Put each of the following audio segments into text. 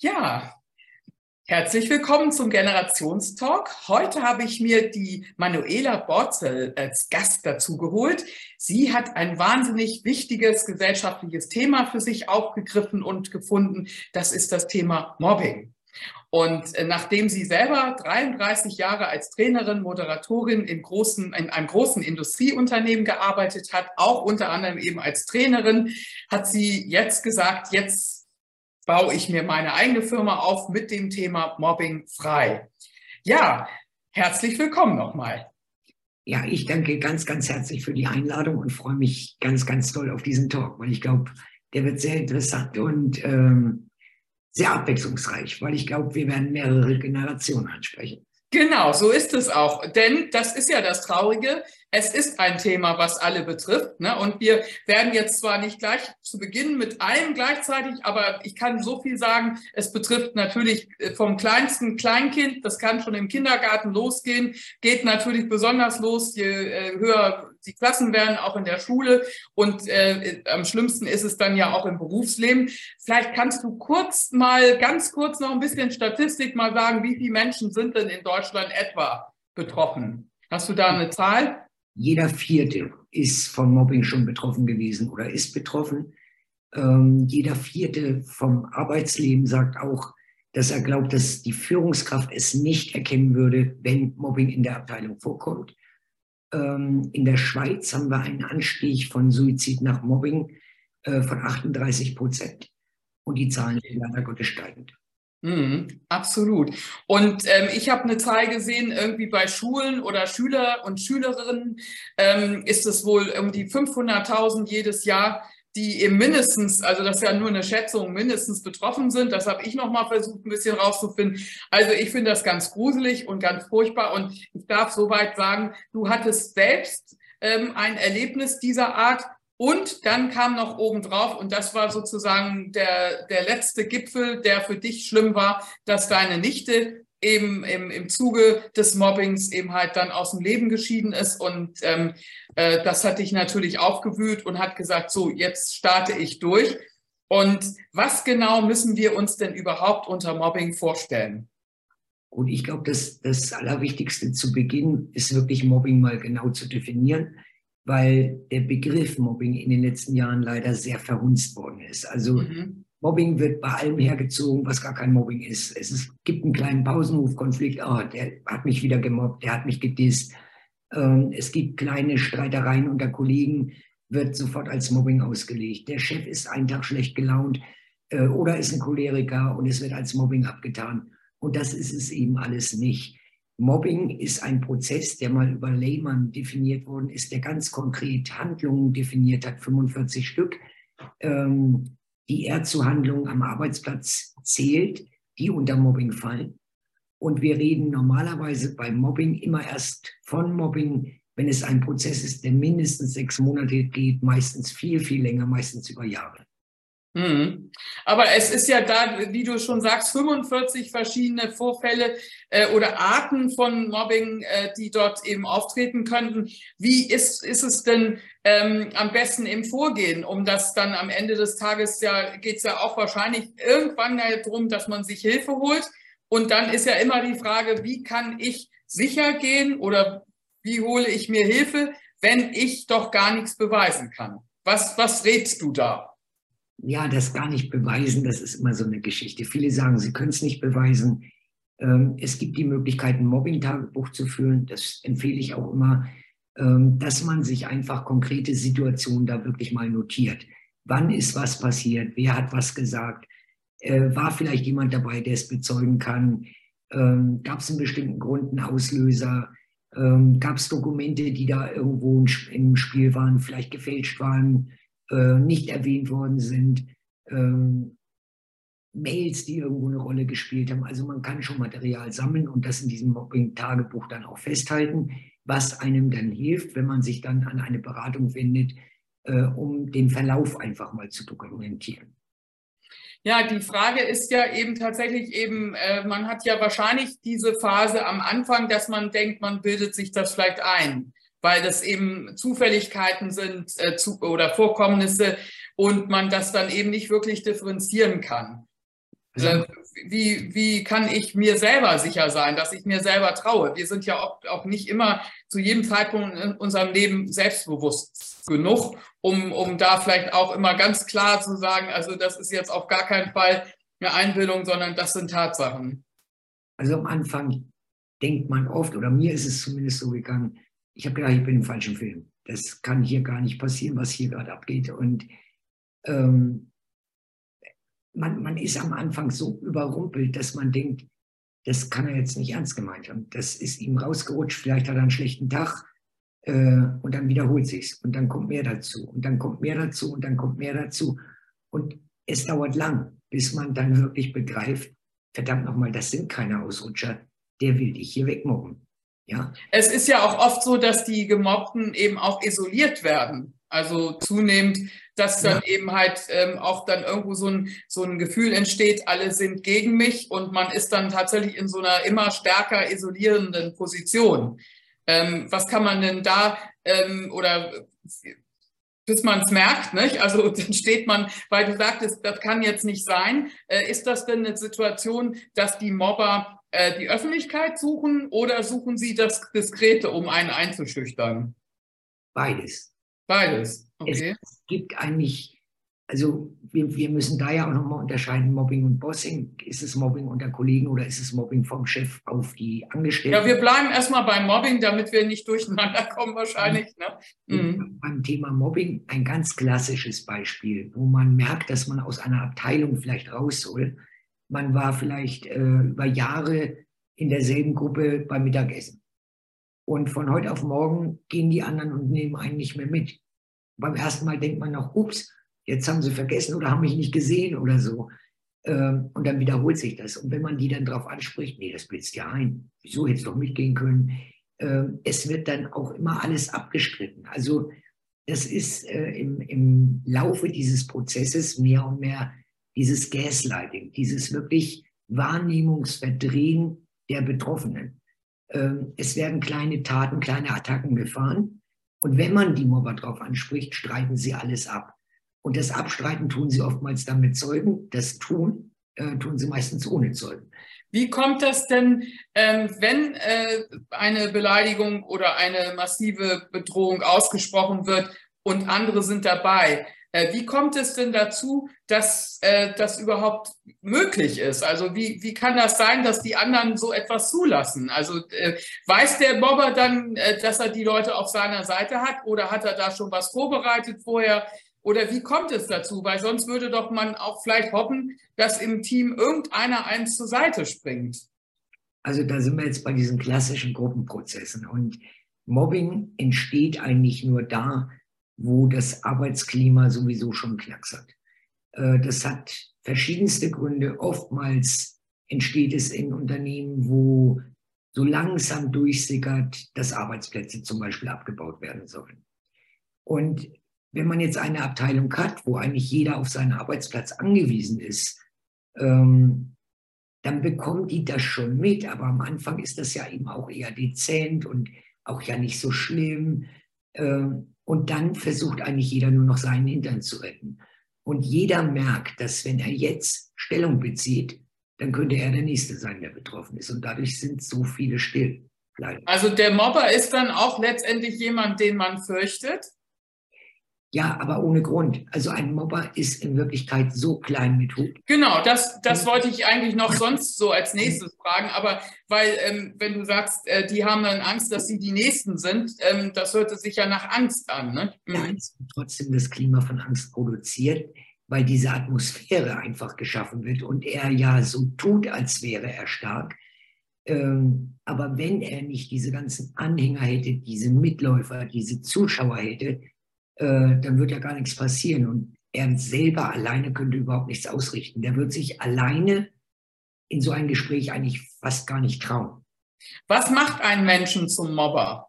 Ja, herzlich willkommen zum Generationstalk. Heute habe ich mir die Manuela Borzel als Gast dazu geholt. Sie hat ein wahnsinnig wichtiges gesellschaftliches Thema für sich aufgegriffen und gefunden. Das ist das Thema Mobbing. Und äh, nachdem sie selber 33 Jahre als Trainerin, Moderatorin in, großen, in einem großen Industrieunternehmen gearbeitet hat, auch unter anderem eben als Trainerin, hat sie jetzt gesagt, jetzt baue ich mir meine eigene Firma auf mit dem Thema Mobbing frei. Ja, herzlich willkommen nochmal. Ja, ich danke ganz, ganz herzlich für die Einladung und freue mich ganz, ganz toll auf diesen Talk, weil ich glaube, der wird sehr interessant und ähm, sehr abwechslungsreich, weil ich glaube, wir werden mehrere Generationen ansprechen. Genau, so ist es auch. Denn das ist ja das Traurige. Es ist ein Thema, was alle betrifft. Ne? Und wir werden jetzt zwar nicht gleich zu Beginn mit allem gleichzeitig, aber ich kann so viel sagen, es betrifft natürlich äh, vom kleinsten Kleinkind, das kann schon im Kindergarten losgehen, geht natürlich besonders los, je äh, höher die Klassen werden, auch in der Schule. Und äh, am schlimmsten ist es dann ja auch im Berufsleben. Vielleicht kannst du kurz mal, ganz kurz noch ein bisschen Statistik mal sagen, wie viele Menschen sind denn in Deutschland etwa betroffen? Hast du da eine Zahl? Jeder Vierte ist von Mobbing schon betroffen gewesen oder ist betroffen. Ähm, jeder Vierte vom Arbeitsleben sagt auch, dass er glaubt, dass die Führungskraft es nicht erkennen würde, wenn Mobbing in der Abteilung vorkommt. Ähm, in der Schweiz haben wir einen Anstieg von Suizid nach Mobbing äh, von 38 Prozent. Und die Zahlen sind leider Gottes steigend. Mm, absolut. Und ähm, ich habe eine Zahl gesehen, irgendwie bei Schulen oder Schüler und Schülerinnen ähm, ist es wohl um die 500.000 jedes Jahr, die eben mindestens, also das ist ja nur eine Schätzung, mindestens betroffen sind. Das habe ich nochmal versucht, ein bisschen rauszufinden. Also ich finde das ganz gruselig und ganz furchtbar. Und ich darf soweit sagen, du hattest selbst ähm, ein Erlebnis dieser Art. Und dann kam noch obendrauf, und das war sozusagen der, der letzte Gipfel, der für dich schlimm war, dass deine Nichte eben im, im Zuge des Mobbings eben halt dann aus dem Leben geschieden ist. Und ähm, äh, das hat dich natürlich aufgewühlt und hat gesagt, so, jetzt starte ich durch. Und was genau müssen wir uns denn überhaupt unter Mobbing vorstellen? Und ich glaube, das, das Allerwichtigste zu Beginn ist wirklich Mobbing mal genau zu definieren, weil der Begriff Mobbing in den letzten Jahren leider sehr verhunzt worden ist. Also mhm. Mobbing wird bei allem hergezogen, was gar kein Mobbing ist. Es ist, gibt einen kleinen Pausenrufkonflikt. Oh, der hat mich wieder gemobbt, der hat mich gedisst. Ähm, es gibt kleine Streitereien unter Kollegen, wird sofort als Mobbing ausgelegt. Der Chef ist einen Tag schlecht gelaunt äh, oder ist ein Choleriker und es wird als Mobbing abgetan. Und das ist es eben alles nicht. Mobbing ist ein Prozess, der mal über Lehmann definiert worden ist, der ganz konkret Handlungen definiert hat, 45 Stück. Ähm, die er zu Handlungen am Arbeitsplatz zählt, die unter Mobbing fallen. Und wir reden normalerweise beim Mobbing immer erst von Mobbing, wenn es ein Prozess ist, der mindestens sechs Monate geht, meistens viel, viel länger, meistens über Jahre. Mhm. Aber es ist ja da, wie du schon sagst, 45 verschiedene Vorfälle äh, oder Arten von Mobbing, äh, die dort eben auftreten könnten. Wie ist, ist es denn ähm, am besten im Vorgehen, um das dann am Ende des Tages ja, geht es ja auch wahrscheinlich irgendwann darum, dass man sich Hilfe holt. Und dann ist ja immer die Frage, wie kann ich sicher gehen oder wie hole ich mir Hilfe, wenn ich doch gar nichts beweisen kann? Was, was rätst du da? Ja, das gar nicht beweisen, das ist immer so eine Geschichte. Viele sagen, sie können es nicht beweisen. Ähm, es gibt die Möglichkeit, ein Mobbing-Tagebuch zu führen. Das empfehle ich auch immer, ähm, dass man sich einfach konkrete Situationen da wirklich mal notiert. Wann ist was passiert? Wer hat was gesagt? Äh, war vielleicht jemand dabei, der es bezeugen kann? Ähm, Gab es einen bestimmten Grund, einen Auslöser? Gab es Dokumente, die da irgendwo im Spiel waren, vielleicht gefälscht waren? Äh, nicht erwähnt worden sind, ähm, Mails, die irgendwo eine Rolle gespielt haben. Also man kann schon Material sammeln und das in diesem Mobbing-Tagebuch dann auch festhalten, was einem dann hilft, wenn man sich dann an eine Beratung wendet, äh, um den Verlauf einfach mal zu dokumentieren. Ja, die Frage ist ja eben tatsächlich eben, äh, man hat ja wahrscheinlich diese Phase am Anfang, dass man denkt, man bildet sich das vielleicht ein weil das eben Zufälligkeiten sind äh, zu, oder Vorkommnisse und man das dann eben nicht wirklich differenzieren kann. Äh, wie, wie kann ich mir selber sicher sein, dass ich mir selber traue? Wir sind ja auch, auch nicht immer zu jedem Zeitpunkt in unserem Leben selbstbewusst genug, um, um da vielleicht auch immer ganz klar zu sagen, also das ist jetzt auf gar keinen Fall eine Einbildung, sondern das sind Tatsachen. Also am Anfang denkt man oft, oder mir ist es zumindest so gegangen, ich habe gedacht, ich bin im falschen Film. Das kann hier gar nicht passieren, was hier gerade abgeht. Und ähm, man, man ist am Anfang so überrumpelt, dass man denkt, das kann er jetzt nicht ernst gemeint haben. Das ist ihm rausgerutscht, vielleicht hat er einen schlechten Tag äh, und dann wiederholt sich's und dann kommt mehr dazu und dann kommt mehr dazu und dann kommt mehr dazu und es dauert lang, bis man dann wirklich begreift, verdammt nochmal, das sind keine Ausrutscher, der will dich hier wegmobben. Ja. Es ist ja auch oft so, dass die Gemobbten eben auch isoliert werden. Also zunehmend, dass dann ja. eben halt ähm, auch dann irgendwo so ein, so ein Gefühl entsteht, alle sind gegen mich und man ist dann tatsächlich in so einer immer stärker isolierenden Position. Ähm, was kann man denn da ähm, oder bis man es merkt, nicht? also dann steht man, weil du sagtest, das kann jetzt nicht sein. Äh, ist das denn eine Situation, dass die Mobber äh, die Öffentlichkeit suchen oder suchen sie das Diskrete, um einen einzuschüchtern? Beides. Beides, okay. Es gibt eigentlich, also wir, wir müssen da ja auch nochmal unterscheiden, Mobbing und Bossing. Ist es Mobbing unter Kollegen oder ist es Mobbing vom Chef auf die Angestellten? Ja, wir bleiben erstmal beim Mobbing, damit wir nicht durcheinander kommen wahrscheinlich. Ne? Mhm. Beim Thema Mobbing ein ganz klassisches Beispiel, wo man merkt, dass man aus einer Abteilung vielleicht raus soll. Man war vielleicht äh, über Jahre in derselben Gruppe beim Mittagessen. Und von heute auf morgen gehen die anderen und nehmen einen nicht mehr mit. Beim ersten Mal denkt man noch, ups, jetzt haben sie vergessen oder haben mich nicht gesehen oder so. Ähm, und dann wiederholt sich das. Und wenn man die dann darauf anspricht, nee, das blitzt ja ein, wieso hätte es doch mitgehen können? Ähm, es wird dann auch immer alles abgestritten. Also das ist äh, im, im Laufe dieses Prozesses mehr und mehr dieses Gaslighting, dieses wirklich Wahrnehmungsverdrehen der Betroffenen. Ähm, es werden kleine Taten, kleine Attacken gefahren. Und wenn man die Mobber drauf anspricht, streiten sie alles ab. Und das Abstreiten tun sie oftmals dann mit Zeugen. Das tun, äh, tun sie meistens ohne Zeugen. Wie kommt das denn, ähm, wenn äh, eine Beleidigung oder eine massive Bedrohung ausgesprochen wird und andere sind dabei? Äh, wie kommt es denn dazu, dass äh, das überhaupt möglich ist? Also wie, wie kann das sein, dass die anderen so etwas zulassen? Also äh, weiß der Bobber dann, äh, dass er die Leute auf seiner Seite hat oder hat er da schon was vorbereitet vorher? Oder wie kommt es dazu? Weil sonst würde doch man auch vielleicht hoffen, dass im Team irgendeiner eins zur Seite springt. Also da sind wir jetzt bei diesen klassischen Gruppenprozessen. Und Mobbing entsteht eigentlich nur da, wo das Arbeitsklima sowieso schon Knacks hat. Äh, das hat verschiedenste Gründe. Oftmals entsteht es in Unternehmen, wo so langsam durchsickert, dass Arbeitsplätze zum Beispiel abgebaut werden sollen. Und wenn man jetzt eine Abteilung hat, wo eigentlich jeder auf seinen Arbeitsplatz angewiesen ist, ähm, dann bekommt die das schon mit. Aber am Anfang ist das ja eben auch eher dezent und auch ja nicht so schlimm. Ähm, und dann versucht eigentlich jeder nur noch seinen Hintern zu retten. Und jeder merkt, dass wenn er jetzt Stellung bezieht, dann könnte er der Nächste sein, der betroffen ist. Und dadurch sind so viele still. Leider. Also der Mobber ist dann auch letztendlich jemand, den man fürchtet? Ja, aber ohne Grund. Also ein Mobber ist in Wirklichkeit so klein mit Hut. Genau, das, das wollte ich eigentlich noch sonst so als nächstes fragen. Aber weil, ähm, wenn du sagst, äh, die haben dann Angst, dass sie die Nächsten sind, ähm, das hörte sich ja nach Angst an. Ne? Mhm. Ja, trotzdem das Klima von Angst produziert, weil diese Atmosphäre einfach geschaffen wird und er ja so tut, als wäre er stark. Ähm, aber wenn er nicht diese ganzen Anhänger hätte, diese Mitläufer, diese Zuschauer hätte, äh, dann wird ja gar nichts passieren. Und er selber alleine könnte überhaupt nichts ausrichten. Der wird sich alleine in so ein Gespräch eigentlich fast gar nicht trauen. Was macht einen Menschen zum Mobber?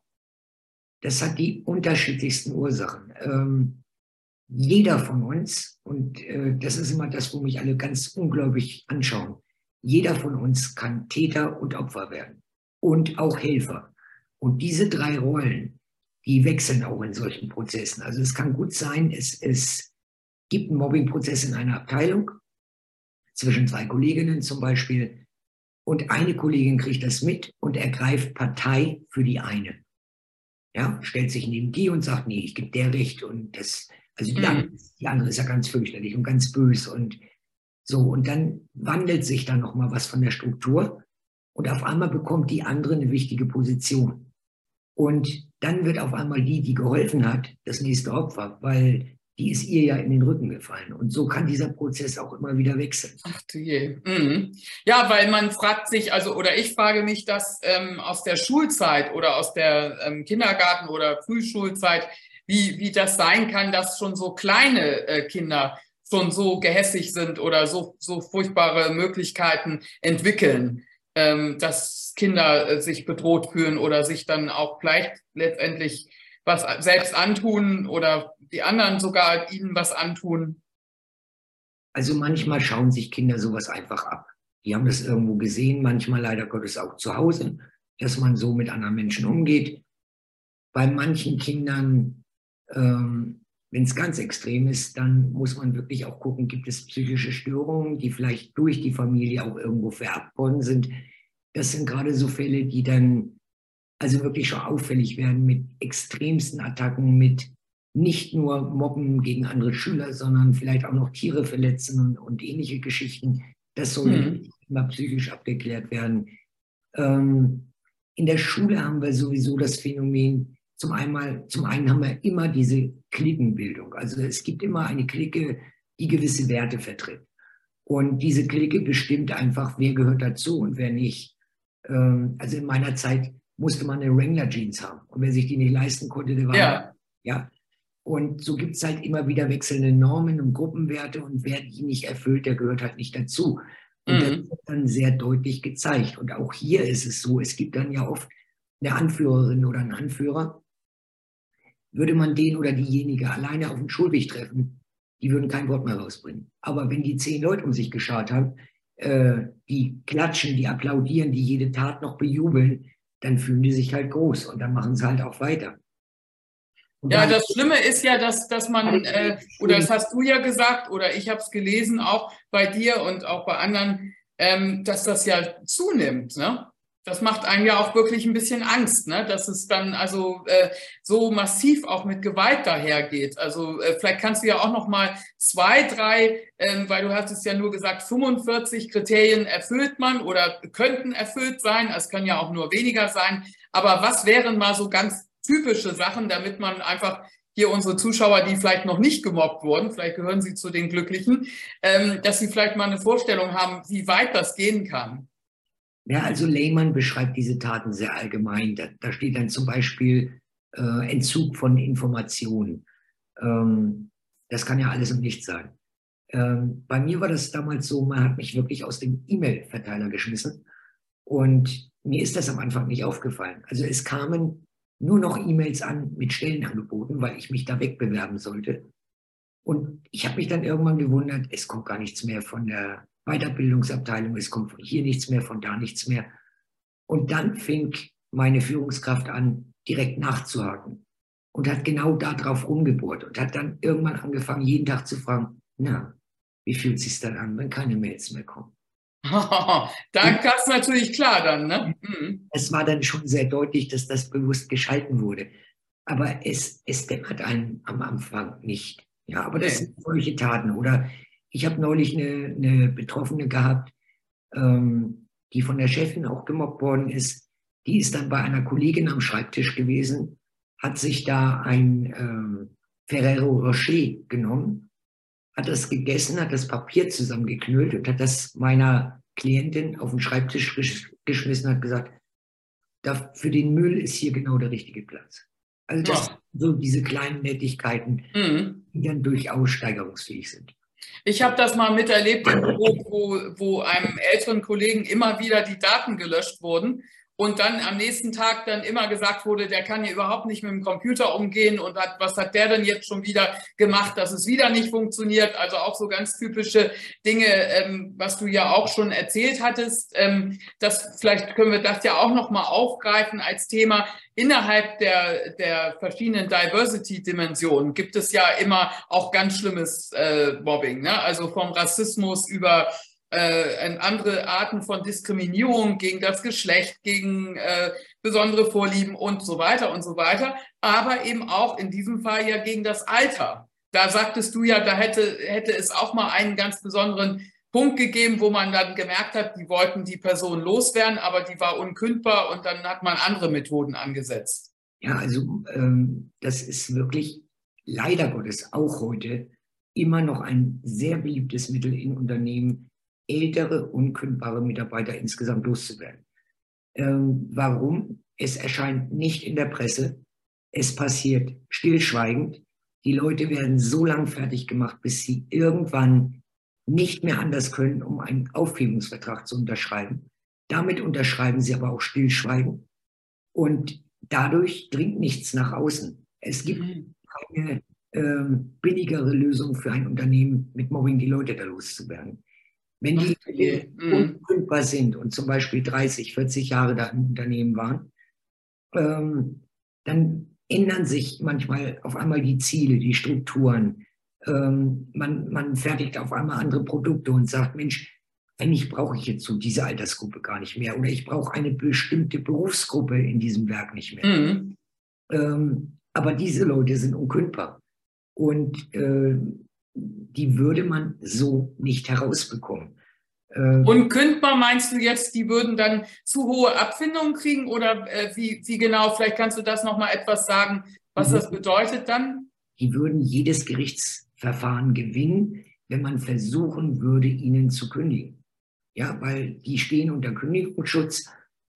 Das hat die unterschiedlichsten Ursachen. Ähm, jeder von uns, und äh, das ist immer das, wo mich alle ganz ungläubig anschauen, jeder von uns kann Täter und Opfer werden und auch Helfer. Und diese drei Rollen, die wechseln auch in solchen Prozessen. Also es kann gut sein, es, es gibt einen Mobbingprozess in einer Abteilung. zwischen zwei Kolleginnen zum Beispiel. Und eine Kollegin kriegt das mit und ergreift Partei für die eine. Ja, stellt sich neben die und sagt, nee, ich gebe der Recht und das, also die, mhm. andere, die andere ist ja ganz fürchterlich und ganz böse und so. Und dann wandelt sich dann nochmal was von der Struktur und auf einmal bekommt die andere eine wichtige Position. Und dann wird auf einmal die, die geholfen hat, das nächste Opfer, weil die ist ihr ja in den Rücken gefallen. Und so kann dieser Prozess auch immer wieder wechseln. Ach du je. Mhm. Ja, weil man fragt sich, also oder ich frage mich das ähm, aus der Schulzeit oder aus der ähm, Kindergarten- oder Frühschulzeit, wie, wie das sein kann, dass schon so kleine äh, Kinder schon so gehässig sind oder so, so furchtbare Möglichkeiten entwickeln, dass Kinder äh, sich bedroht fühlen oder sich dann auch vielleicht letztendlich was selbst antun oder die anderen sogar ihnen was antun? Also manchmal schauen sich Kinder sowas einfach ab. Die haben das irgendwo gesehen, manchmal leider Gottes auch zu Hause, dass man so mit anderen Menschen umgeht. Bei manchen Kindern, ähm, wenn es ganz extrem ist, dann muss man wirklich auch gucken, gibt es psychische Störungen, die vielleicht durch die Familie auch irgendwo vererbt worden sind. Das sind gerade so Fälle, die dann also wirklich schon auffällig werden mit extremsten Attacken, mit nicht nur Mobben gegen andere Schüler, sondern vielleicht auch noch Tiere verletzen und, und ähnliche Geschichten. Das soll mhm. immer psychisch abgeklärt werden. Ähm, in der Schule haben wir sowieso das Phänomen, zum, einmal, zum einen haben wir immer diese Klickenbildung. Also es gibt immer eine Clique, die gewisse Werte vertritt. Und diese Clique bestimmt einfach, wer gehört dazu und wer nicht. Ähm, also in meiner Zeit musste man eine Wrangler Jeans haben. Und wer sich die nicht leisten konnte, der war ja. ja. Und so gibt es halt immer wieder wechselnde Normen und Gruppenwerte und wer die nicht erfüllt, der gehört halt nicht dazu. Und mhm. das wird dann sehr deutlich gezeigt. Und auch hier ist es so, es gibt dann ja oft eine Anführerin oder einen Anführer. Würde man den oder diejenige alleine auf dem Schulweg treffen, die würden kein Wort mehr rausbringen. Aber wenn die zehn Leute um sich geschaut haben, äh, die klatschen, die applaudieren, die jede Tat noch bejubeln, dann fühlen die sich halt groß und dann machen sie halt auch weiter. Und ja, das Schlimme ist ja, dass, dass man, äh, oder das hast du ja gesagt, oder ich habe es gelesen, auch bei dir und auch bei anderen, ähm, dass das ja zunimmt. Ne? Das macht einem ja auch wirklich ein bisschen Angst, ne? dass es dann also äh, so massiv auch mit Gewalt dahergeht. Also äh, vielleicht kannst du ja auch noch mal zwei, drei, ähm, weil du hast es ja nur gesagt, 45 Kriterien erfüllt man oder könnten erfüllt sein. Es können ja auch nur weniger sein. Aber was wären mal so ganz typische Sachen, damit man einfach hier unsere Zuschauer, die vielleicht noch nicht gemobbt wurden, vielleicht gehören sie zu den Glücklichen, ähm, dass sie vielleicht mal eine Vorstellung haben, wie weit das gehen kann. Ja, also Lehmann beschreibt diese Taten sehr allgemein. Da, da steht dann zum Beispiel äh, Entzug von Informationen. Ähm, das kann ja alles und nichts sein. Ähm, bei mir war das damals so, man hat mich wirklich aus dem E-Mail-Verteiler geschmissen. Und mir ist das am Anfang nicht aufgefallen. Also es kamen nur noch E-Mails an mit Stellenangeboten, weil ich mich da wegbewerben sollte. Und ich habe mich dann irgendwann gewundert, es kommt gar nichts mehr von der Weiterbildungsabteilung, es kommt von hier nichts mehr, von da nichts mehr. Und dann fing meine Führungskraft an, direkt nachzuhaken und hat genau darauf rumgebohrt und hat dann irgendwann angefangen, jeden Tag zu fragen, na, wie fühlt es sich dann an, wenn keine Mails mehr kommen? da ist natürlich klar dann, ne? Mhm. Es war dann schon sehr deutlich, dass das bewusst geschalten wurde. Aber es, es dämmert einem am Anfang nicht. Ja, aber das nee. sind solche Taten. Oder ich habe neulich eine, eine, Betroffene gehabt, ähm, die von der Chefin auch gemobbt worden ist. Die ist dann bei einer Kollegin am Schreibtisch gewesen, hat sich da ein ähm, Ferrero Rocher genommen, hat das gegessen, hat das Papier zusammengeknüllt und hat das meiner Klientin auf den Schreibtisch geschmissen, hat gesagt, da, für den Müll ist hier genau der richtige Platz. Also das ja. so diese kleinen Nettigkeiten, mhm. die dann durchaus steigerungsfähig sind. Ich habe das mal miterlebt, wo, wo, wo einem älteren Kollegen immer wieder die Daten gelöscht wurden und dann am nächsten Tag dann immer gesagt wurde, der kann hier überhaupt nicht mit dem Computer umgehen und hat, was hat der denn jetzt schon wieder gemacht, dass es wieder nicht funktioniert. Also auch so ganz typische Dinge, ähm, was du ja auch schon erzählt hattest. Ähm, das vielleicht können wir das ja auch noch mal aufgreifen als Thema. Innerhalb der, der verschiedenen Diversity-Dimensionen gibt es ja immer auch ganz schlimmes äh, Mobbing, ne? also vom Rassismus über äh, andere Arten von Diskriminierung gegen das Geschlecht, gegen äh, besondere Vorlieben und so weiter und so weiter, aber eben auch in diesem Fall ja gegen das Alter. Da sagtest du ja, da hätte, hätte es auch mal einen ganz besonderen Punkt gegeben, wo man dann gemerkt hat, die wollten die Person loswerden, aber die war unkündbar und dann hat man andere Methoden angesetzt. Ja, also ähm, das ist wirklich leider Gottes auch heute immer noch ein sehr beliebtes Mittel in Unternehmen, ältere, unkündbare Mitarbeiter insgesamt loszuwerden. Ähm, warum? Es erscheint nicht in der Presse. Es passiert stillschweigend. Die Leute werden so lang fertig gemacht, bis sie irgendwann nicht mehr anders können, um einen Aufhebungsvertrag zu unterschreiben. Damit unterschreiben sie aber auch stillschweigend. Und dadurch dringt nichts nach außen. Es gibt mhm. keine ähm, billigere Lösung für ein Unternehmen, mit Mobbing die Leute da loszuwerden. Wenn die okay. Mhm. unkündbar sind und zum Beispiel 30, 40 Jahre da im Unternehmen waren, ähm, dann ändern sich manchmal auf einmal die Ziele, die Strukturen. Ähm, man, man fertigt auf einmal andere Produkte und sagt, Mensch, eigentlich brauche ich jetzt so diese Altersgruppe gar nicht mehr oder ich brauche eine bestimmte Berufsgruppe in diesem Werk nicht mehr. Mhm. Ähm, aber diese Leute sind unkündbar. Und äh, die würde man so nicht herausbekommen. Äh, und kündbar meinst du jetzt, die würden dann zu hohe Abfindungen kriegen oder äh, wie, wie genau? Vielleicht kannst du das nochmal etwas sagen, was das bedeutet dann? Die würden jedes Gerichtsverfahren gewinnen, wenn man versuchen würde, ihnen zu kündigen. Ja, weil die stehen unter Kündigungsschutz.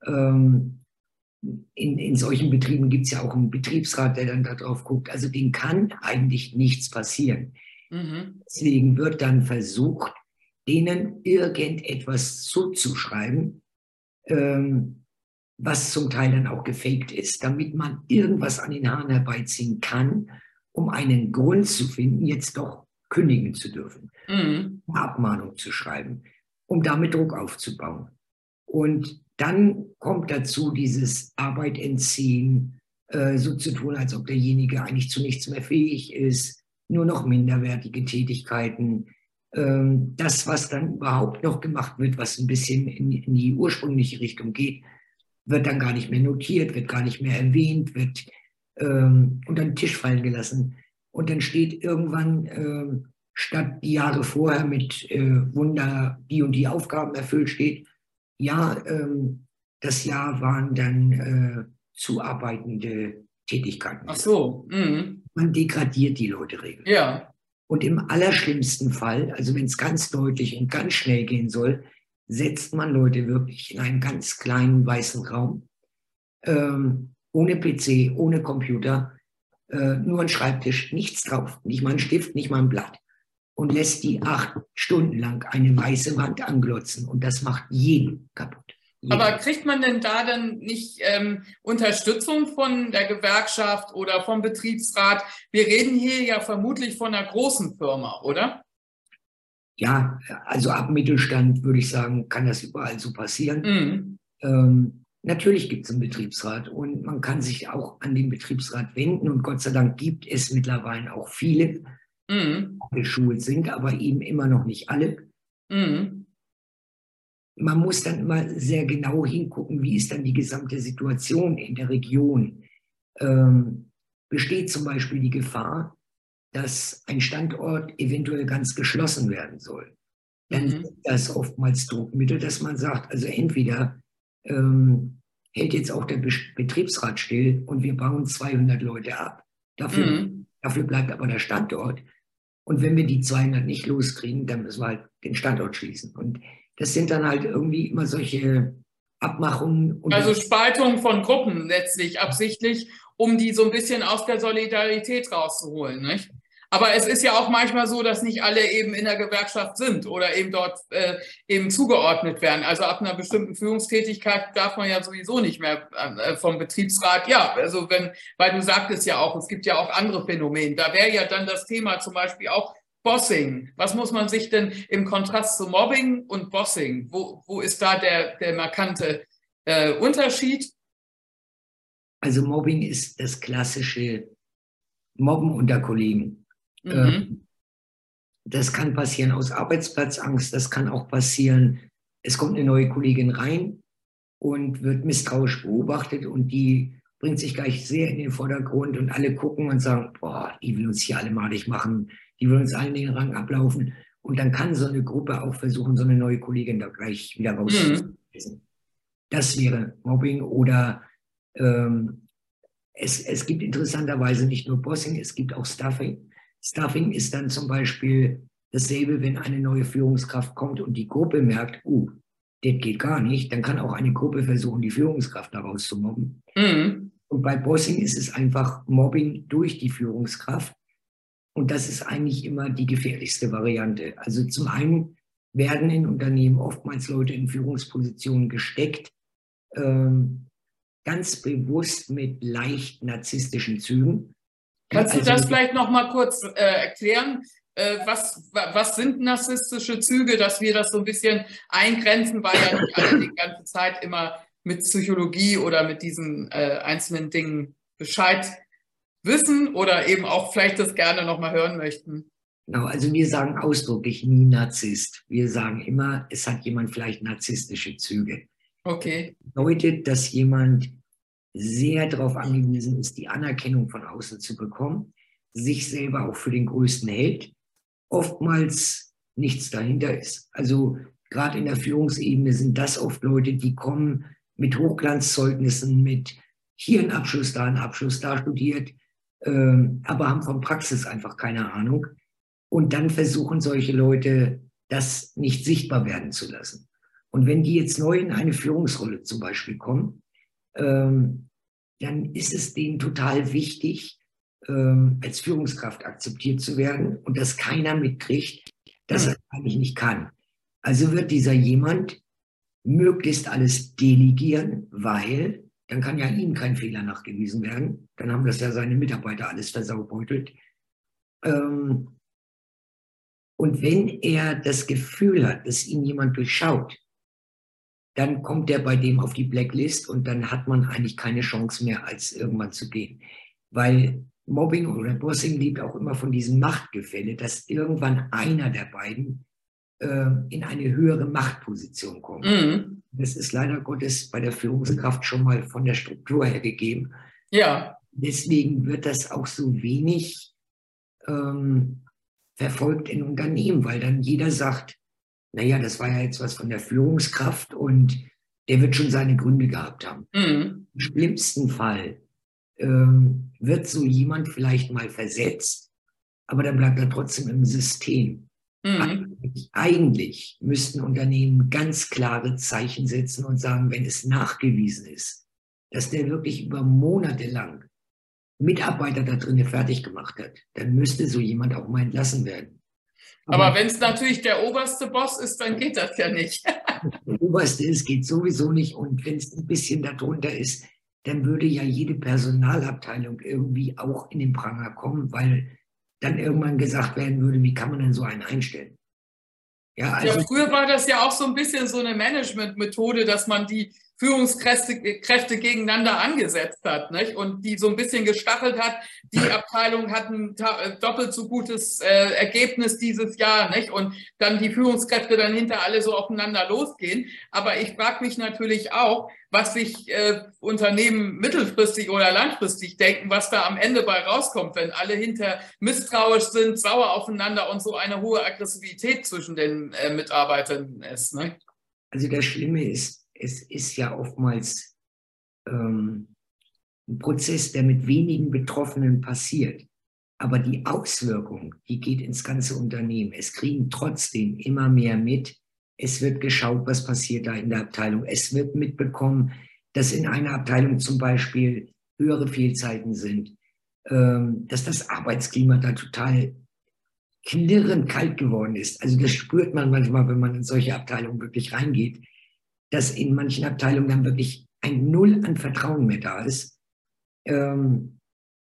Ähm, in, in solchen Betrieben gibt es ja auch einen Betriebsrat, der dann darauf guckt. Also dem kann eigentlich nichts passieren. Mhm. Deswegen wird dann versucht, denen irgendetwas zuzuschreiben, ähm, was zum Teil dann auch gefaked ist, damit man irgendwas an den Haaren herbeiziehen kann, um einen Grund zu finden, jetzt doch kündigen zu dürfen, mhm. eine Abmahnung zu schreiben, um damit Druck aufzubauen. Und dann kommt dazu dieses Arbeit entziehen, äh, so zu tun, als ob derjenige eigentlich zu nichts mehr fähig ist, nur noch minderwertige Tätigkeiten. Ähm, das, was dann überhaupt noch gemacht wird, was ein bisschen in, die ursprüngliche Richtung geht, wird dann gar nicht mehr notiert, wird gar nicht mehr erwähnt, wird ähm, unter den Tisch fallen gelassen. Und dann steht irgendwann äh, statt die Jahre vorher mit äh, Wunder die und die Aufgaben erfüllt steht, ja, ähm, das Jahr waren dann äh, zuarbeitende Tätigkeiten. Ach so. Mhm. Man degradiert die Leute regelmäßig. Ja. Und im allerschlimmsten Fall, also wenn es ganz deutlich und ganz schnell gehen soll, setzt man Leute wirklich in einen ganz kleinen weißen Raum, ähm, ohne PC, ohne Computer, äh, nur ein Schreibtisch, nichts drauf, nicht mal ein Stift, nicht mal ein Blatt und lässt die acht Stunden lang eine weiße Wand anglotzen und das macht jeden kaputt. Aber kriegt man denn da dann nicht ähm, Unterstützung von der Gewerkschaft oder vom Betriebsrat? Wir reden hier ja vermutlich von einer großen Firma, oder? Ja, also ab Mittelstand würde ich sagen, kann das überall so passieren. Mhm. Ähm, natürlich gibt es einen Betriebsrat und man kann sich auch an den Betriebsrat wenden und Gott sei Dank gibt es mittlerweile auch viele, mhm. geschult sind, aber eben immer noch nicht alle. Mhm. Man muss dann immer sehr genau hingucken, wie ist dann die gesamte Situation in der Region. Ähm, besteht zum Beispiel die Gefahr, dass ein Standort eventuell ganz geschlossen werden soll. Dann mhm. ist das oftmals Druckmittel, dass man sagt, also entweder ähm, hält jetzt auch der Betriebsrat still und wir bauen 200 Leute ab. Dafür, mhm. dafür bleibt aber der Standort. Und wenn wir die 200 nicht loskriegen, dann müssen wir halt den Standort schließen. Und das sind dann halt irgendwie immer solche Abmachungen. also Spaltung von Gruppen letztlich absichtlich, um die so ein bisschen aus der Solidarität rauszuholen. Nicht? Aber es ist ja auch manchmal so, dass nicht alle eben in der Gewerkschaft sind oder eben dort äh, eben zugeordnet werden. Also ab einer bestimmten Führungstätigkeit darf man ja sowieso nicht mehr äh, vom Betriebsrat. Ja, also wenn, weil du sagtest ja auch, es gibt ja auch andere Phänomene. Da wäre ja dann das Thema zum Beispiel auch Bossing. Was muss man sich denn im Kontrast zu Mobbing und Bossing, wo, wo ist da der, der markante äh, Unterschied? Also Mobbing ist das klassische Mobben unter Kollegen. Mhm. Ähm, das kann passieren aus Arbeitsplatzangst, das kann auch passieren, es kommt eine neue Kollegin rein und wird misstrauisch beobachtet und die bringt sich gleich sehr in den Vordergrund und alle gucken und sagen, boah, die will uns hier alle malig machen, die will uns allen den Rang ablaufen. Und dann kann so eine Gruppe auch versuchen, so eine neue Kollegin da gleich wieder rauszuschmeißen. Mhm. Das wäre Mobbing oder ähm, es, es gibt interessanterweise nicht nur Bossing, es gibt auch Stuffing. Stuffing ist dann zum Beispiel dasselbe, wenn eine neue Führungskraft kommt und die Gruppe merkt, uh, das geht gar nicht, dann kann auch eine Gruppe versuchen, die Führungskraft daraus zu mobben. Mhm. Und bei Bossing ist es einfach Mobbing durch die Führungskraft. Und das ist eigentlich immer die gefährlichste Variante. Also zum einen werden in Unternehmen oftmals Leute in Führungspositionen gesteckt, ähm, ganz bewusst mit leicht narzisstischen Zügen. Kannst also, du das vielleicht noch mal kurz äh, erklären? Äh, was, was sind narzisstische Züge, dass wir das so ein bisschen eingrenzen, weil ja nicht alle die ganze Zeit immer mit Psychologie oder mit diesen äh, einzelnen Dingen Bescheid wissen oder eben auch vielleicht das gerne noch mal hören möchten. Genau, also wir sagen ausdrücklich nie Narzisst. Wir sagen immer, es hat jemand vielleicht narzisstische Züge. Okay. Das bedeutet, dass jemand sehr darauf angewiesen ist, die Anerkennung von außen zu bekommen, sich selber auch für den Größten hält, oftmals nichts dahinter ist. Also gerade in der Führungsebene sind das oft Leute, die kommen mit Hochglanzzeugnissen, mit hier ein Abschluss, da ein Abschluss, da studiert, aber haben von Praxis einfach keine Ahnung. Und dann versuchen solche Leute, das nicht sichtbar werden zu lassen. Und wenn die jetzt neu in eine Führungsrolle zum Beispiel kommen, ähm, dann ist es denen total wichtig, ähm, als Führungskraft akzeptiert zu werden und dass keiner mitkriegt, dass er eigentlich nicht kann. Also wird dieser jemand möglichst alles delegieren, weil dann kann ja ihm kein Fehler nachgewiesen werden. Dann haben das ja seine Mitarbeiter alles versaubeutelt. Ähm, und wenn er das Gefühl hat, dass ihn jemand durchschaut, dann kommt der bei dem auf die Blacklist und dann hat man eigentlich keine Chance mehr, als irgendwann zu gehen. Weil Mobbing oder Bossing lebt auch immer von diesem Machtgefälle, dass irgendwann einer der beiden äh, in eine höhere Machtposition kommt. Mhm. Das ist leider Gottes bei der Führungskraft schon mal von der Struktur her gegeben. Ja. Deswegen wird das auch so wenig ähm, verfolgt in Unternehmen, weil dann jeder sagt, naja, das war ja jetzt was von der Führungskraft und der wird schon seine Gründe gehabt haben. Mhm. Im schlimmsten Fall ähm, wird so jemand vielleicht mal versetzt, aber dann bleibt er trotzdem im System. Mhm. Eigentlich, eigentlich müssten Unternehmen ganz klare Zeichen setzen und sagen, wenn es nachgewiesen ist, dass der wirklich über Monate lang Mitarbeiter da drinnen fertig gemacht hat, dann müsste so jemand auch mal entlassen werden. Aber, Aber wenn es natürlich der oberste Boss ist, dann geht das ja nicht. der oberste ist, geht sowieso nicht. Und wenn es ein bisschen darunter ist, dann würde ja jede Personalabteilung irgendwie auch in den Pranger kommen, weil dann irgendwann gesagt werden würde, wie kann man denn so einen einstellen? Ja, also ja, früher war das ja auch so ein bisschen so eine Managementmethode, dass man die Führungskräfte Kräfte gegeneinander angesetzt hat nicht? und die so ein bisschen gestachelt hat. Die Abteilung hat ein äh, doppelt so gutes äh, Ergebnis dieses Jahr nicht? und dann die Führungskräfte dann hinter alle so aufeinander losgehen. Aber ich frage mich natürlich auch, was sich äh, Unternehmen mittelfristig oder langfristig denken, was da am Ende bei rauskommt, wenn alle hinter misstrauisch sind, sauer aufeinander und so eine hohe Aggressivität zwischen den äh, Mitarbeitern ist. Ne? Also das Schlimme ist, es ist ja oftmals ähm, ein Prozess, der mit wenigen Betroffenen passiert. Aber die Auswirkung, die geht ins ganze Unternehmen. Es kriegen trotzdem immer mehr mit. Es wird geschaut, was passiert da in der Abteilung. Es wird mitbekommen, dass in einer Abteilung zum Beispiel höhere Fehlzeiten sind, ähm, dass das Arbeitsklima da total knirrend kalt geworden ist. Also das spürt man manchmal, wenn man in solche Abteilungen wirklich reingeht dass in manchen Abteilungen dann wirklich ein Null an Vertrauen mehr da ist. Ähm,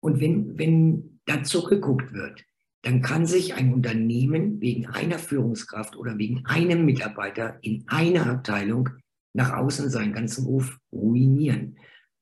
und wenn, wenn da zurückgeguckt wird, dann kann sich ein Unternehmen wegen einer Führungskraft oder wegen einem Mitarbeiter in einer Abteilung nach außen seinen ganzen Ruf ruinieren.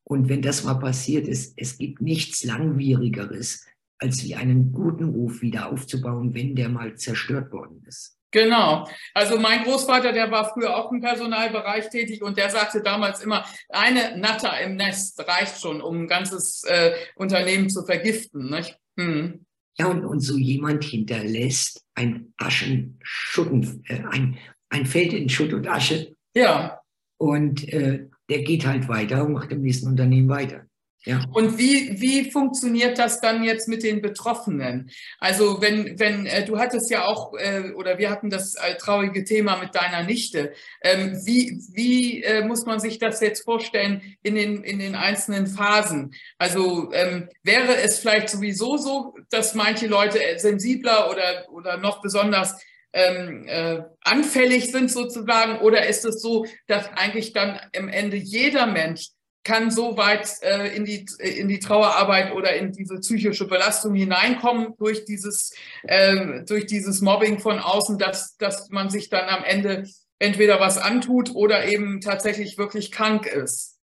Und wenn das mal passiert ist, es gibt nichts Langwierigeres, als wie einen guten Ruf wieder aufzubauen, wenn der mal zerstört worden ist. Genau. Also mein Großvater, der war früher auch im Personalbereich tätig und der sagte damals immer, eine Natter im Nest reicht schon, um ein ganzes äh, Unternehmen zu vergiften. Nicht? Hm. Ja, und, und so jemand hinterlässt ein Aschenschutten, äh, ein, ein Feld in Schutt und Asche. Ja. Und äh, der geht halt weiter und macht im nächsten Unternehmen weiter. Ja. Und wie, wie funktioniert das dann jetzt mit den Betroffenen? Also wenn, wenn äh, du hattest ja auch, äh, oder wir hatten das äh, traurige Thema mit deiner Nichte. Ähm, wie wie äh, muss man sich das jetzt vorstellen in den, in den einzelnen Phasen? Also ähm, wäre es vielleicht sowieso so, dass manche Leute sensibler oder, oder noch besonders ähm, äh, anfällig sind sozusagen? Oder ist es so, dass eigentlich dann am Ende jeder Mensch kann so weit äh, in, die, in die Trauerarbeit oder in diese psychische Belastung hineinkommen durch dieses, äh, durch dieses Mobbing von außen, dass, dass man sich dann am Ende entweder was antut oder eben tatsächlich wirklich krank ist.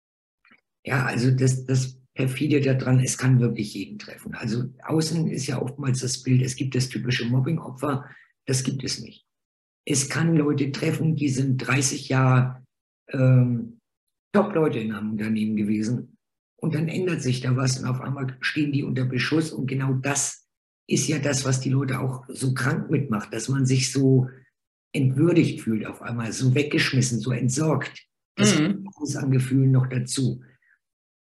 Ja, also das, das perfide daran, es kann wirklich jeden treffen. Also außen ist ja oftmals das Bild, es gibt das typische Mobbing-Opfer, das gibt es nicht. Es kann Leute treffen, die sind 30 Jahre ähm, Top-Leute in einem Unternehmen gewesen. Und dann ändert sich da was und auf einmal stehen die unter Beschuss. Und genau das ist ja das, was die Leute auch so krank mitmacht, dass man sich so entwürdigt fühlt auf einmal, so weggeschmissen, so entsorgt. Das mhm. kommt an Gefühlen noch dazu.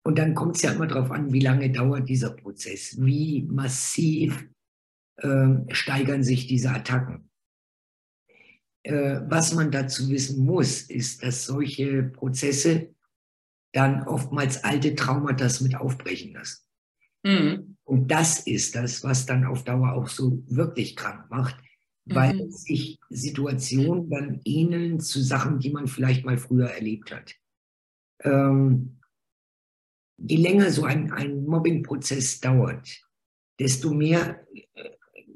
Und dann kommt es ja immer darauf an, wie lange dauert dieser Prozess, wie massiv äh, steigern sich diese Attacken. Äh, was man dazu wissen muss, ist, dass solche Prozesse dann oftmals alte Traumata mit aufbrechen lassen. Mhm. Und das ist das, was dann auf Dauer auch so wirklich krank macht, weil mhm. sich Situationen dann ähneln zu Sachen, die man vielleicht mal früher erlebt hat. Ähm, je länger so ein, ein Mobbing-Prozess dauert, desto mehr äh,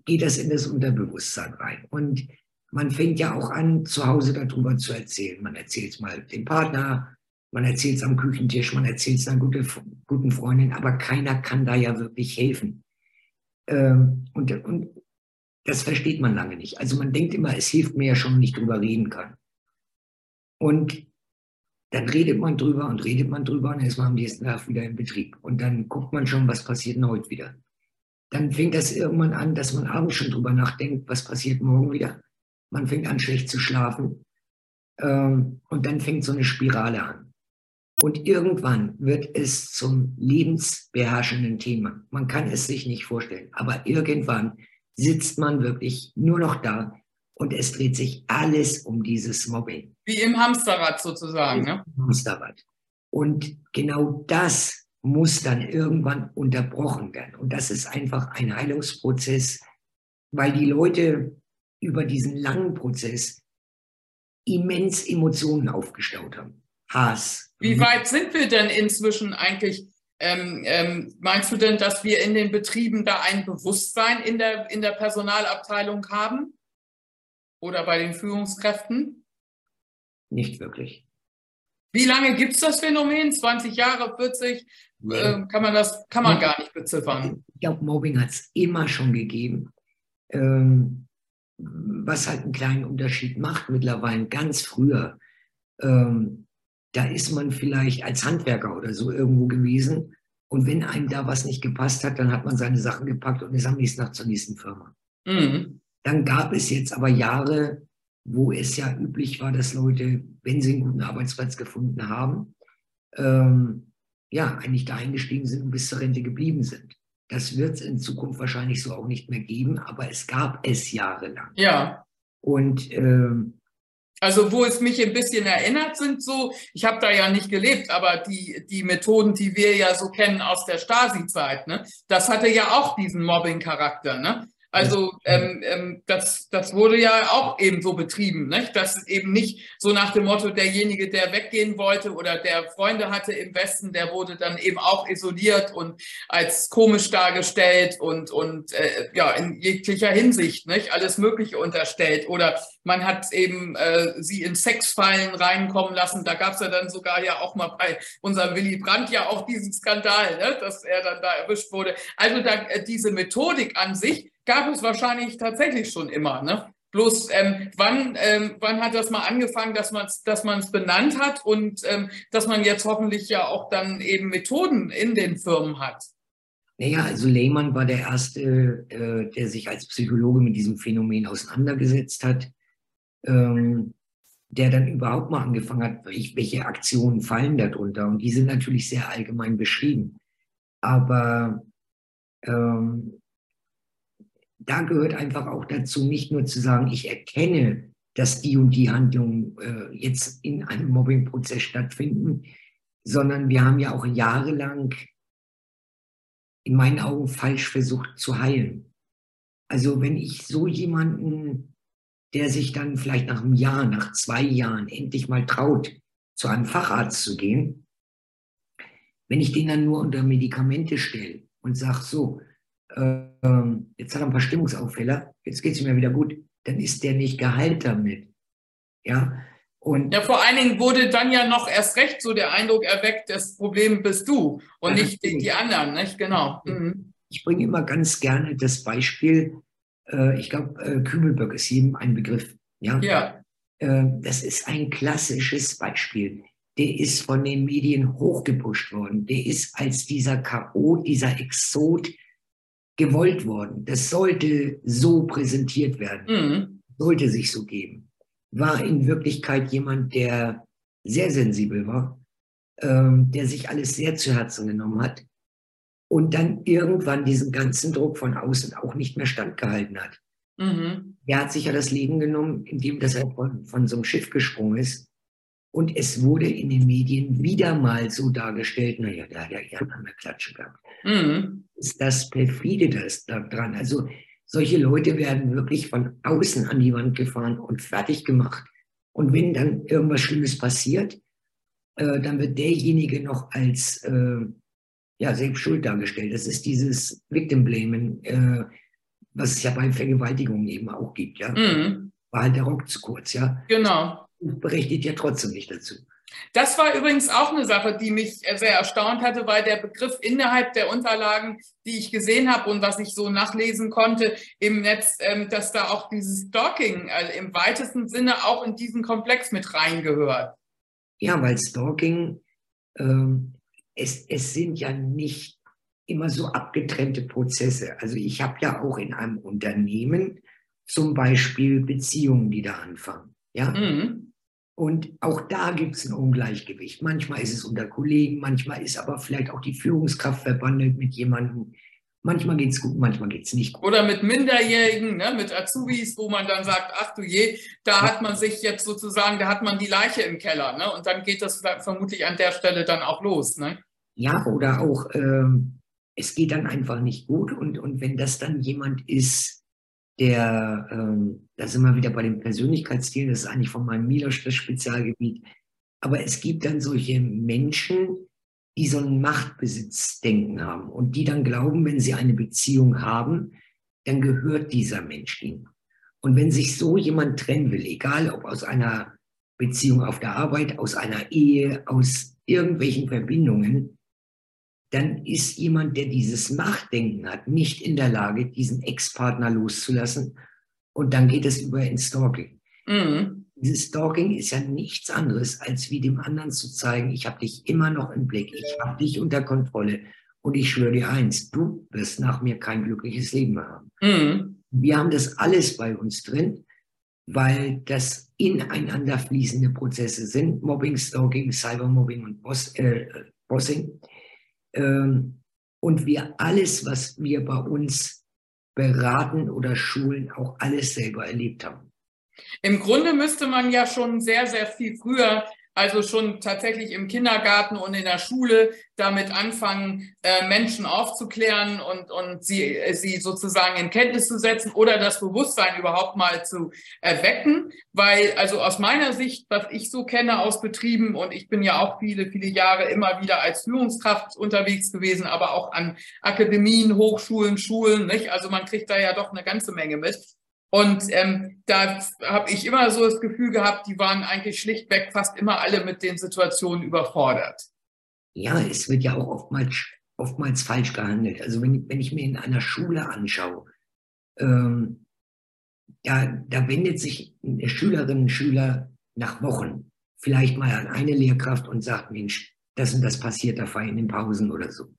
geht das in das Unterbewusstsein rein. Und man fängt ja auch an, zu Hause darüber zu erzählen. Man erzählt es mal dem Partner, man erzählt es am Küchentisch, man erzählt es einer gute, guten Freundin, aber keiner kann da ja wirklich helfen. Ähm, und, und das versteht man lange nicht. Also man denkt immer, es hilft mir ja schon, wenn ich drüber reden kann. Und dann redet man drüber und redet man drüber und dann ist man am nächsten Tag wieder im Betrieb. Und dann guckt man schon, was passiert denn heute wieder. Dann fängt das irgendwann an, dass man abends schon drüber nachdenkt, was passiert morgen wieder. Man fängt an, schlecht zu schlafen. Ähm, und dann fängt so eine Spirale an. Und irgendwann wird es zum lebensbeherrschenden Thema. Man kann es sich nicht vorstellen, aber irgendwann sitzt man wirklich nur noch da und es dreht sich alles um dieses Mobbing. Wie im Hamsterrad sozusagen, ne? Hamsterrad. Und genau das muss dann irgendwann unterbrochen werden. Und das ist einfach ein Heilungsprozess, weil die Leute über diesen langen Prozess immens Emotionen aufgestaut haben. Hass. Wie weit sind wir denn inzwischen eigentlich? Ähm, ähm, meinst du denn, dass wir in den Betrieben da ein Bewusstsein in der, in der Personalabteilung haben? Oder bei den Führungskräften? Nicht wirklich. Wie lange gibt es das Phänomen? 20 Jahre, 40? Nee. Äh, kann man das kann man gar nicht beziffern. Ich glaube, Mobbing hat es immer schon gegeben. Ähm, was halt einen kleinen Unterschied macht mittlerweile. Ganz früher ähm, da ist man vielleicht als Handwerker oder so irgendwo gewesen. Und wenn einem da was nicht gepasst hat, dann hat man seine Sachen gepackt und ist am nächsten Tag zur nächsten Firma. Mhm. Dann gab es jetzt aber Jahre, wo es ja üblich war, dass Leute, wenn sie einen guten Arbeitsplatz gefunden haben, ähm, ja, eigentlich da eingestiegen sind und bis zur Rente geblieben sind. Das wird es in Zukunft wahrscheinlich so auch nicht mehr geben, aber es gab es jahrelang. Ja. Und ähm, also wo es mich ein bisschen erinnert, sind so, ich habe da ja nicht gelebt, aber die, die Methoden, die wir ja so kennen aus der Stasi-Zeit, ne, das hatte ja auch diesen Mobbing-Charakter. Ne? Also ähm, ähm, das, das wurde ja auch eben so betrieben, nicht? dass eben nicht so nach dem Motto, derjenige, der weggehen wollte oder der Freunde hatte im Westen, der wurde dann eben auch isoliert und als komisch dargestellt und, und äh, ja, in jeglicher Hinsicht nicht? alles Mögliche unterstellt. Oder man hat eben äh, sie in Sexfallen reinkommen lassen. Da gab es ja dann sogar ja auch mal bei unserem Willy Brandt ja auch diesen Skandal, ne? dass er dann da erwischt wurde. Also da, äh, diese Methodik an sich, gab es wahrscheinlich tatsächlich schon immer. Ne? Bloß ähm, wann, ähm, wann hat das mal angefangen, dass man es dass man's benannt hat und ähm, dass man jetzt hoffentlich ja auch dann eben Methoden in den Firmen hat? Naja, also Lehmann war der Erste, äh, der sich als Psychologe mit diesem Phänomen auseinandergesetzt hat, ähm, der dann überhaupt mal angefangen hat, welche Aktionen fallen darunter. Und die sind natürlich sehr allgemein beschrieben. Aber ähm, da gehört einfach auch dazu, nicht nur zu sagen, ich erkenne, dass die und die Handlungen äh, jetzt in einem Mobbingprozess stattfinden, sondern wir haben ja auch jahrelang in meinen Augen falsch versucht zu heilen. Also wenn ich so jemanden, der sich dann vielleicht nach einem Jahr, nach zwei Jahren endlich mal traut, zu einem Facharzt zu gehen, wenn ich den dann nur unter Medikamente stelle und sage so, ähm, jetzt hat er ein paar Stimmungsaufheller, jetzt geht es ihm ja wieder gut, dann ist der nicht geheilt damit. Ja, und ja, vor allen Dingen wurde dann ja noch erst recht so der Eindruck erweckt, das Problem bist du und nicht die, die, anderen, nicht? Genau. Mhm. Ich bringe immer ganz gerne das Beispiel, äh, ich glaube, äh, Kübelböck ist jedem ein Begriff. Ja. ja. Äh, das ist ein klassisches Beispiel. Der ist von den Medien hochgepusht worden. Der ist als dieser Chaot, dieser Exot gewollt worden. Das sollte so präsentiert werden, mhm. sollte sich so geben. War in Wirklichkeit jemand, der sehr sensibel war, ähm, der sich alles sehr zu Herzen genommen hat und dann irgendwann diesen ganzen Druck von außen auch nicht mehr standgehalten hat. Mhm. Er hat sich ja das Leben genommen, indem dass er von, von so einem Schiff gesprungen ist. Und es wurde in den Medien wieder mal so dargestellt, naja, der hat ja eher eine Klatsche gehabt. Mhm. Ist das perfide das daran? Also solche Leute werden wirklich von außen an die Wand gefahren und fertig gemacht. Und wenn dann irgendwas Schlimmes passiert, äh, dann wird derjenige noch als äh, ja, selbst schuld dargestellt. Das ist dieses Victim Blamen, äh, was es ja bei Vergewaltigungen eben auch gibt. Ja? Mhm. War halt der Rock zu kurz. Ja? Genau. Berechtigt ja trotzdem nicht dazu. Das war übrigens auch eine Sache, die mich sehr erstaunt hatte, weil der Begriff innerhalb der Unterlagen, die ich gesehen habe und was ich so nachlesen konnte im Netz, ähm, dass da auch dieses Stalking äh, im weitesten Sinne auch in diesen Komplex mit reingehört. Ja, weil Stalking, ähm, es, es sind ja nicht immer so abgetrennte Prozesse. Also ich habe ja auch in einem Unternehmen zum Beispiel Beziehungen, die da anfangen. Ja. Mhm. Und auch da gibt es ein Ungleichgewicht. Manchmal ist es unter Kollegen, manchmal ist aber vielleicht auch die Führungskraft verbandelt mit jemandem. Manchmal geht es gut, manchmal geht es nicht gut. Oder mit Minderjährigen, ne, mit Azubis, wo man dann sagt, ach du je, da hat man sich jetzt sozusagen, da hat man die Leiche im Keller. Ne? Und dann geht das vermutlich an der Stelle dann auch los. Ne? Ja, oder auch, ähm, es geht dann einfach nicht gut. Und, und wenn das dann jemand ist, der, ähm, da sind wir wieder bei den Persönlichkeitsstilen, das ist eigentlich von meinem Milosch das Spezialgebiet. Aber es gibt dann solche Menschen, die so ein Machtbesitzdenken haben und die dann glauben, wenn sie eine Beziehung haben, dann gehört dieser Mensch ihnen. Und wenn sich so jemand trennen will, egal ob aus einer Beziehung auf der Arbeit, aus einer Ehe, aus irgendwelchen Verbindungen, dann ist jemand, der dieses Machtdenken hat, nicht in der Lage, diesen Ex-Partner loszulassen. Und dann geht es über ins Stalking. Mhm. Dieses Stalking ist ja nichts anderes, als wie dem anderen zu zeigen, ich habe dich immer noch im Blick, ich habe dich unter Kontrolle. Und ich schwöre dir eins, du wirst nach mir kein glückliches Leben haben. Mhm. Wir haben das alles bei uns drin, weil das ineinander fließende Prozesse sind. Mobbing, Stalking, Cybermobbing und Boss, äh, Bossing. Ähm, und wir alles, was wir bei uns beraten oder schulen, auch alles selber erlebt haben. Im Grunde müsste man ja schon sehr, sehr viel früher also schon tatsächlich im Kindergarten und in der Schule damit anfangen, äh, Menschen aufzuklären und, und sie, äh, sie sozusagen in Kenntnis zu setzen oder das Bewusstsein überhaupt mal zu erwecken. Weil, also aus meiner Sicht, was ich so kenne aus Betrieben, und ich bin ja auch viele, viele Jahre immer wieder als Führungskraft unterwegs gewesen, aber auch an Akademien, Hochschulen, Schulen, nicht? Also man kriegt da ja doch eine ganze Menge mit. Und ähm, da habe ich immer so das Gefühl gehabt, die waren eigentlich schlichtweg fast immer alle mit den Situationen überfordert. Ja, es wird ja auch oftmals, oftmals falsch gehandelt. Also wenn, wenn ich mir in einer Schule anschaue, ähm, da, da wendet sich eine Schülerin, ein Schüler nach Wochen vielleicht mal an eine Lehrkraft und sagt, Mensch, das und das passiert da in den Pausen oder so.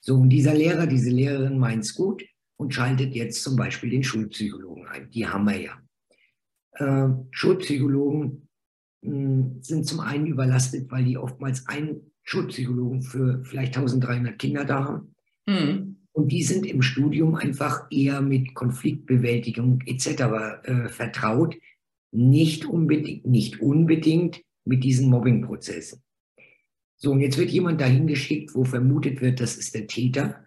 So, und dieser Lehrer, diese Lehrerin meint es gut und schaltet jetzt zum Beispiel den Schulpsychologen ein. Die haben wir ja. Äh, Schulpsychologen mh, hm, sind zum einen überlastet, weil die oftmals einen Schulpsychologen für vielleicht 1300 Kinder da haben. Mhm. Und die sind im Studium einfach eher mit Konfliktbewältigung etc. Äh, vertraut, nicht unbedingt, nicht unbedingt mit diesen Mobbingprozessen. So, und jetzt wird jemand dahin geschickt, wo vermutet wird, das ist der Täter.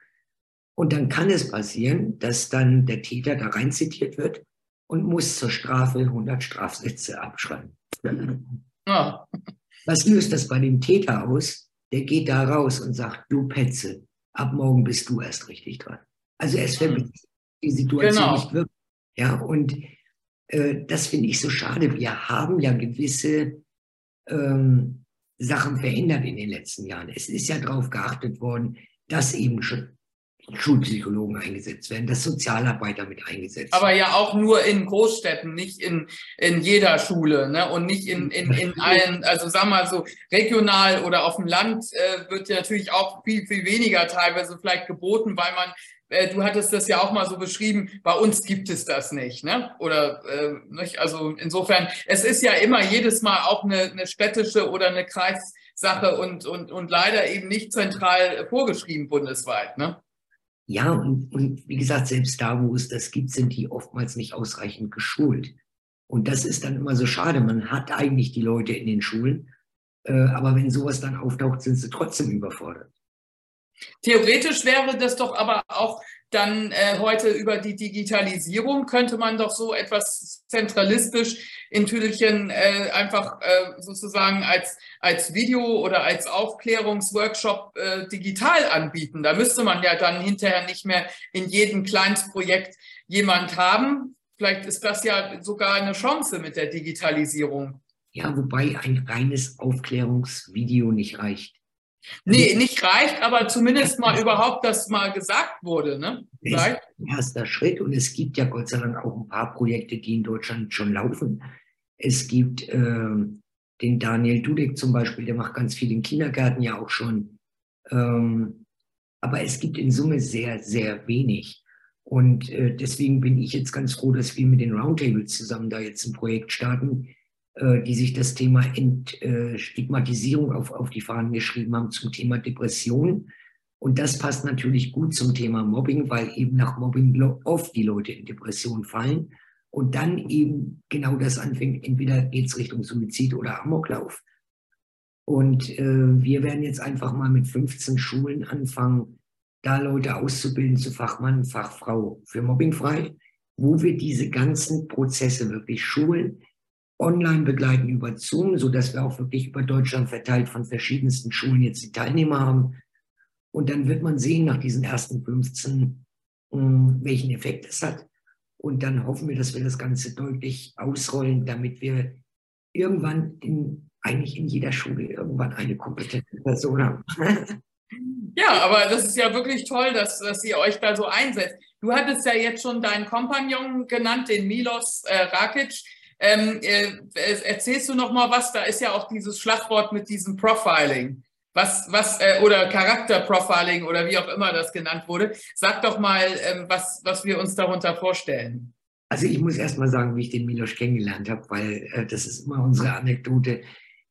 Und dann kann es passieren, dass dann der Täter da rein zitiert wird und muss zur Strafe 100 Strafsätze abschreiben. Oh. Was löst das bei dem Täter aus? Der geht da raus und sagt, du Petze, ab morgen bist du erst richtig dran. Also es verbindet die Situation genau. nicht wirklich. Ja, und äh, das finde ich so schade. Wir haben ja gewisse ähm, Sachen verändert in den letzten Jahren. Es ist ja darauf geachtet worden, dass eben schon Schulpsychologen eingesetzt werden, dass Sozialarbeiter mit eingesetzt werden. Aber ja auch nur in Großstädten, nicht in, in jeder Schule ne? und nicht in, in, in allen, also sag mal so regional oder auf dem Land äh, wird ja natürlich auch viel, viel weniger teilweise vielleicht geboten, weil man äh, du hattest das ja auch mal so beschrieben, bei uns gibt es das nicht, ne? Oder äh, nicht? Also insofern, es ist ja immer jedes Mal auch eine, eine städtische oder eine Kreissache und, und, und leider eben nicht zentral vorgeschrieben bundesweit, ne? Ja, und, und wie gesagt, selbst da, wo es das gibt, sind die oftmals nicht ausreichend geschult. Und das ist dann immer so schade. Man hat eigentlich die Leute in den Schulen, äh, aber wenn sowas dann auftaucht, sind sie trotzdem überfordert. Theoretisch wäre das doch aber auch dann äh, heute über die Digitalisierung könnte man doch so etwas zentralistisch in Tüdelchen äh, einfach äh, sozusagen als, als Video oder als Aufklärungsworkshop äh, digital anbieten. Da müsste man ja dann hinterher nicht mehr in jedem Kleinstprojekt jemand haben. Vielleicht ist das ja sogar eine Chance mit der Digitalisierung. Ja, wobei ein reines Aufklärungsvideo nicht reicht. Nee, nicht reicht, aber zumindest mal überhaupt, dass mal gesagt wurde. Ne? Das ist ein erster Schritt und es gibt ja Gott sei Dank auch ein paar Projekte, die in Deutschland schon laufen. Es gibt äh, den Daniel Dudek zum Beispiel, der macht ganz viel im Kindergarten ja auch schon. Ähm, aber es gibt in Summe sehr, sehr wenig. Und äh, deswegen bin ich jetzt ganz froh, dass wir mit den Roundtables zusammen da jetzt ein Projekt starten, die sich das Thema Entstigmatisierung auf, auf die Fahnen geschrieben haben zum Thema Depression. Und das passt natürlich gut zum Thema Mobbing, weil eben nach Mobbing oft die Leute in Depression fallen und dann eben genau das anfängt. Entweder geht es Richtung Suizid oder Amoklauf. Und äh, wir werden jetzt einfach mal mit 15 Schulen anfangen, da Leute auszubilden zu Fachmann, Fachfrau für Mobbingfrei, wo wir diese ganzen Prozesse wirklich schulen, online begleiten über Zoom, so dass wir auch wirklich über Deutschland verteilt von verschiedensten Schulen jetzt die Teilnehmer haben. Und dann wird man sehen nach diesen ersten 15, hm, welchen Effekt es hat. Und dann hoffen wir, dass wir das Ganze deutlich ausrollen, damit wir irgendwann in, eigentlich in jeder Schule irgendwann eine kompetente Person haben. Ja, aber das ist ja wirklich toll, dass, dass ihr euch da so einsetzt. Du hattest ja jetzt schon deinen Kompagnon genannt, den Milos äh, Rakic. Ähm, äh, erzählst du noch mal was? Da ist ja auch dieses Schlagwort mit diesem Profiling. Was, was, äh, oder Charakterprofiling oder wie auch immer das genannt wurde. Sag doch mal, ähm, was, was wir uns darunter vorstellen. Also ich muss erst mal sagen, wie ich den Milosch kennengelernt habe, weil äh, das ist immer unsere Anekdote.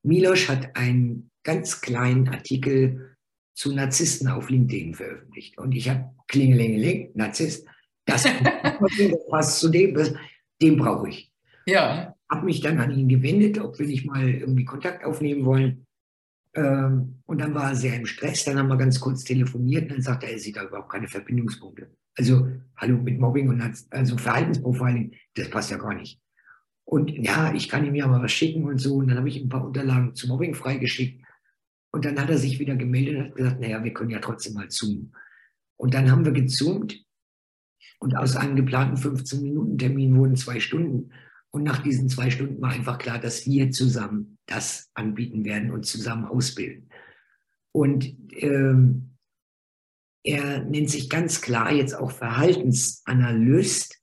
Milosch hat einen ganz kleinen Artikel zu Narzissten auf LinkedIn veröffentlicht. Und ich habe Klingelingeling, Narzisst, das passt zu dem, den brauche ich. Ja. habe mich dann an ihn gewendet, ob wir nicht mal irgendwie Kontakt aufnehmen wollen. Ähm, und dann war er sehr im Stress. Dann haben wir ganz kurz telefoniert und dann sagte er, er sieht da überhaupt keine Verbindungspunkte. Also, hallo mit Mobbing und also Verhaltensprofiling, das passt ja gar nicht. Und ja, ich kann ihm ja mal was schicken und so. Und dann habe ich ein paar Unterlagen zu Mobbing freigeschickt. Und dann hat er sich wieder gemeldet und hat gesagt, naja, wir können ja trotzdem mal zoomen. Und dann haben wir gezoomt und aus einem geplanten 15-Minuten-Termin wurden zwei Stunden. Und nach diesen zwei Stunden war einfach klar, dass wir zusammen das anbieten werden und zusammen ausbilden. Und ähm, er nennt sich ganz klar jetzt auch Verhaltensanalyst,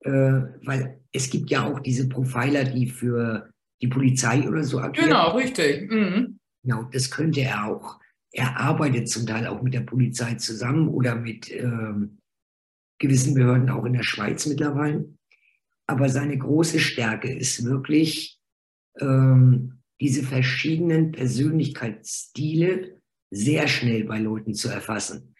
äh, weil es gibt ja auch diese Profiler, die für die Polizei oder so agieren. Genau, richtig. Mhm. Genau, das könnte er auch. Er arbeitet zum Teil auch mit der Polizei zusammen oder mit ähm, gewissen Behörden auch in der Schweiz mittlerweile. Aber seine große Stärke ist wirklich ähm, diese verschiedenen Persönlichkeitsstile sehr schnell bei Leuten zu erfassen.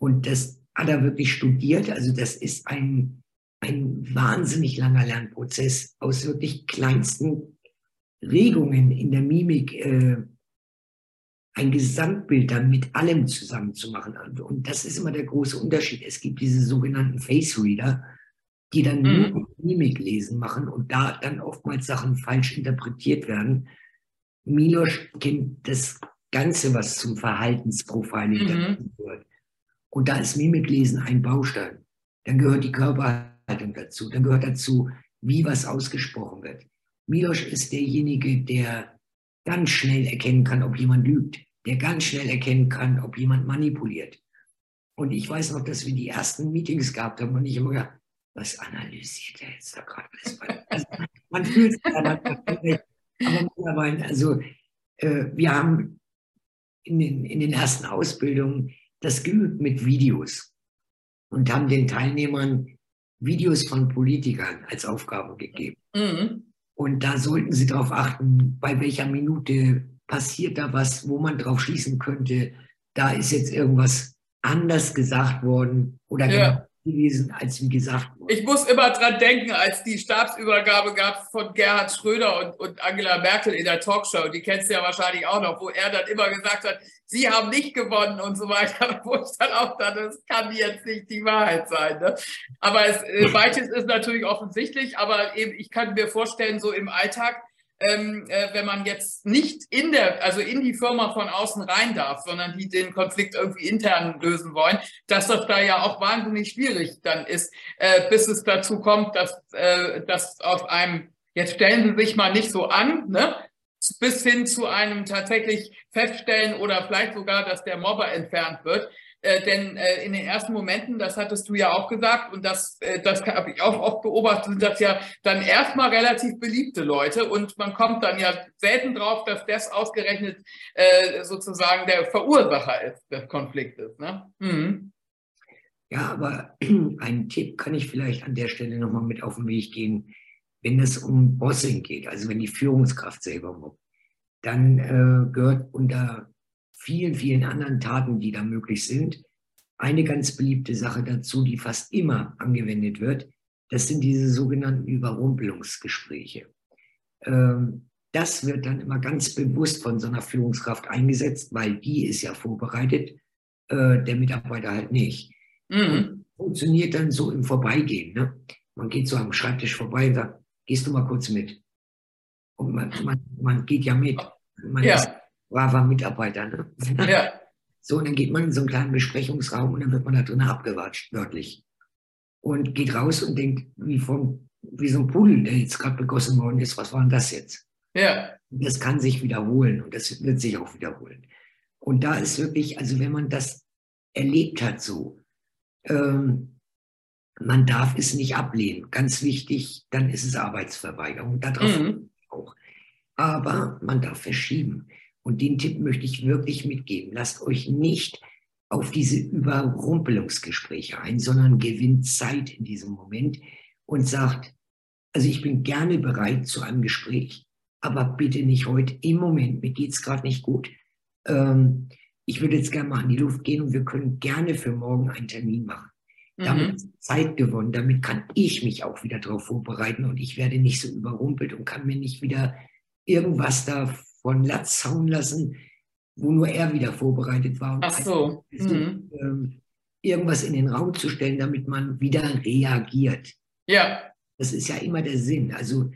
Und das hat er wirklich studiert. Also das ist ein, ein wahnsinnig langer Lernprozess aus wirklich kleinsten Regungen in der Mimik, äh, ein Gesamtbild dann mit allem zusammen zu machen. Und das ist immer der große Unterschied. Es gibt diese sogenannten Face Reader, die dann mhm. nur Mimik lesen machen und da dann oftmals Sachen falsch interpretiert werden. Milosch kennt das Ganze, was zum Verhaltensprofiling mhm. gehört. Und da ist Mimiklesen ein Baustein. Dann gehört die Körperhaltung dazu. Dann gehört dazu, wie was ausgesprochen wird. Milosch ist derjenige, der ganz schnell erkennen kann, ob jemand lügt, der ganz schnell erkennen kann, ob jemand manipuliert. Und ich weiß noch, dass wir die ersten Meetings gehabt haben und ich immer gedacht, was analysiert er jetzt da gerade? Also, man fühlt sich dann aber mittlerweile, also äh, wir haben in den, in den ersten Ausbildungen das geübt mit Videos und haben den Teilnehmern Videos von Politikern als Aufgabe gegeben. Mhm. Und da sollten sie darauf achten, bei welcher Minute passiert da was, wo man drauf schließen könnte, da ist jetzt irgendwas anders gesagt worden oder ja. Gewesen, als wie gesagt wurde. Ich muss immer dran denken, als die Stabsübergabe gab von Gerhard Schröder und, und Angela Merkel in der Talkshow, die kennst du ja wahrscheinlich auch noch, wo er dann immer gesagt hat, sie haben nicht gewonnen und so weiter, wo ich dann auch dachte, das kann jetzt nicht die Wahrheit sein. Ne? Aber es, äh, manches ist natürlich offensichtlich, aber eben, ich kann mir vorstellen, so im Alltag, ähm, äh, wenn man jetzt nicht in der, also in die Firma von außen rein darf, sondern die den Konflikt irgendwie intern lösen wollen, dass das da ja auch wahnsinnig schwierig dann ist, äh, bis es dazu kommt, dass, äh, dass auf einem, jetzt stellen Sie sich mal nicht so an, ne? bis hin zu einem tatsächlich Feststellen oder vielleicht sogar, dass der Mobber entfernt wird. Äh, denn äh, in den ersten Momenten, das hattest du ja auch gesagt, und das, äh, das habe ich auch oft beobachtet, sind das ja dann erstmal relativ beliebte Leute und man kommt dann ja selten drauf, dass das ausgerechnet äh, sozusagen der Verursacher ist des Konfliktes. Ne? Mhm. Ja, aber einen Tipp kann ich vielleicht an der Stelle nochmal mit auf den Weg gehen, wenn es um Bossing geht, also wenn die Führungskraft selber mobbt, dann äh, gehört unter vielen, vielen anderen Taten, die da möglich sind. Eine ganz beliebte Sache dazu, die fast immer angewendet wird, das sind diese sogenannten Überrumpelungsgespräche. Ähm, das wird dann immer ganz bewusst von so einer Führungskraft eingesetzt, weil die ist ja vorbereitet, äh, der Mitarbeiter halt nicht. Mhm. Funktioniert dann so im Vorbeigehen. Ne? Man geht so am Schreibtisch vorbei und sagt, gehst du mal kurz mit? Und man, man, man geht ja mit. Man ja. ist braver Mitarbeiter. Ne? Ja. So, und dann geht man in so einen kleinen Besprechungsraum und dann wird man da drin abgewatscht, wörtlich. Und geht raus und denkt, wie, vom, wie so ein Pudel, der jetzt gerade begossen worden ist, was war denn das jetzt? Ja. Das kann sich wiederholen und das wird sich auch wiederholen. Und da ist wirklich, also wenn man das erlebt hat so, ähm, man darf es nicht ablehnen. Ganz wichtig, dann ist es Arbeitsverweigerung. Darauf mhm. auch. Aber man darf verschieben. Und den Tipp möchte ich wirklich mitgeben. Lasst euch nicht auf diese Überrumpelungsgespräche ein, sondern gewinnt Zeit in diesem Moment und sagt, also ich bin gerne bereit zu einem Gespräch, aber bitte nicht heute im Moment, mir geht es gerade nicht gut. Ähm, ich würde jetzt gerne mal in die Luft gehen und wir können gerne für morgen einen Termin machen. Damit mhm. Zeit gewonnen, damit kann ich mich auch wieder darauf vorbereiten und ich werde nicht so überrumpelt und kann mir nicht wieder irgendwas da von Latz hauen lassen, wo nur er wieder vorbereitet war. Ach so. Mhm. Ähm, irgendwas in den Raum zu stellen, damit man wieder reagiert. Ja. Das ist ja immer der Sinn. Also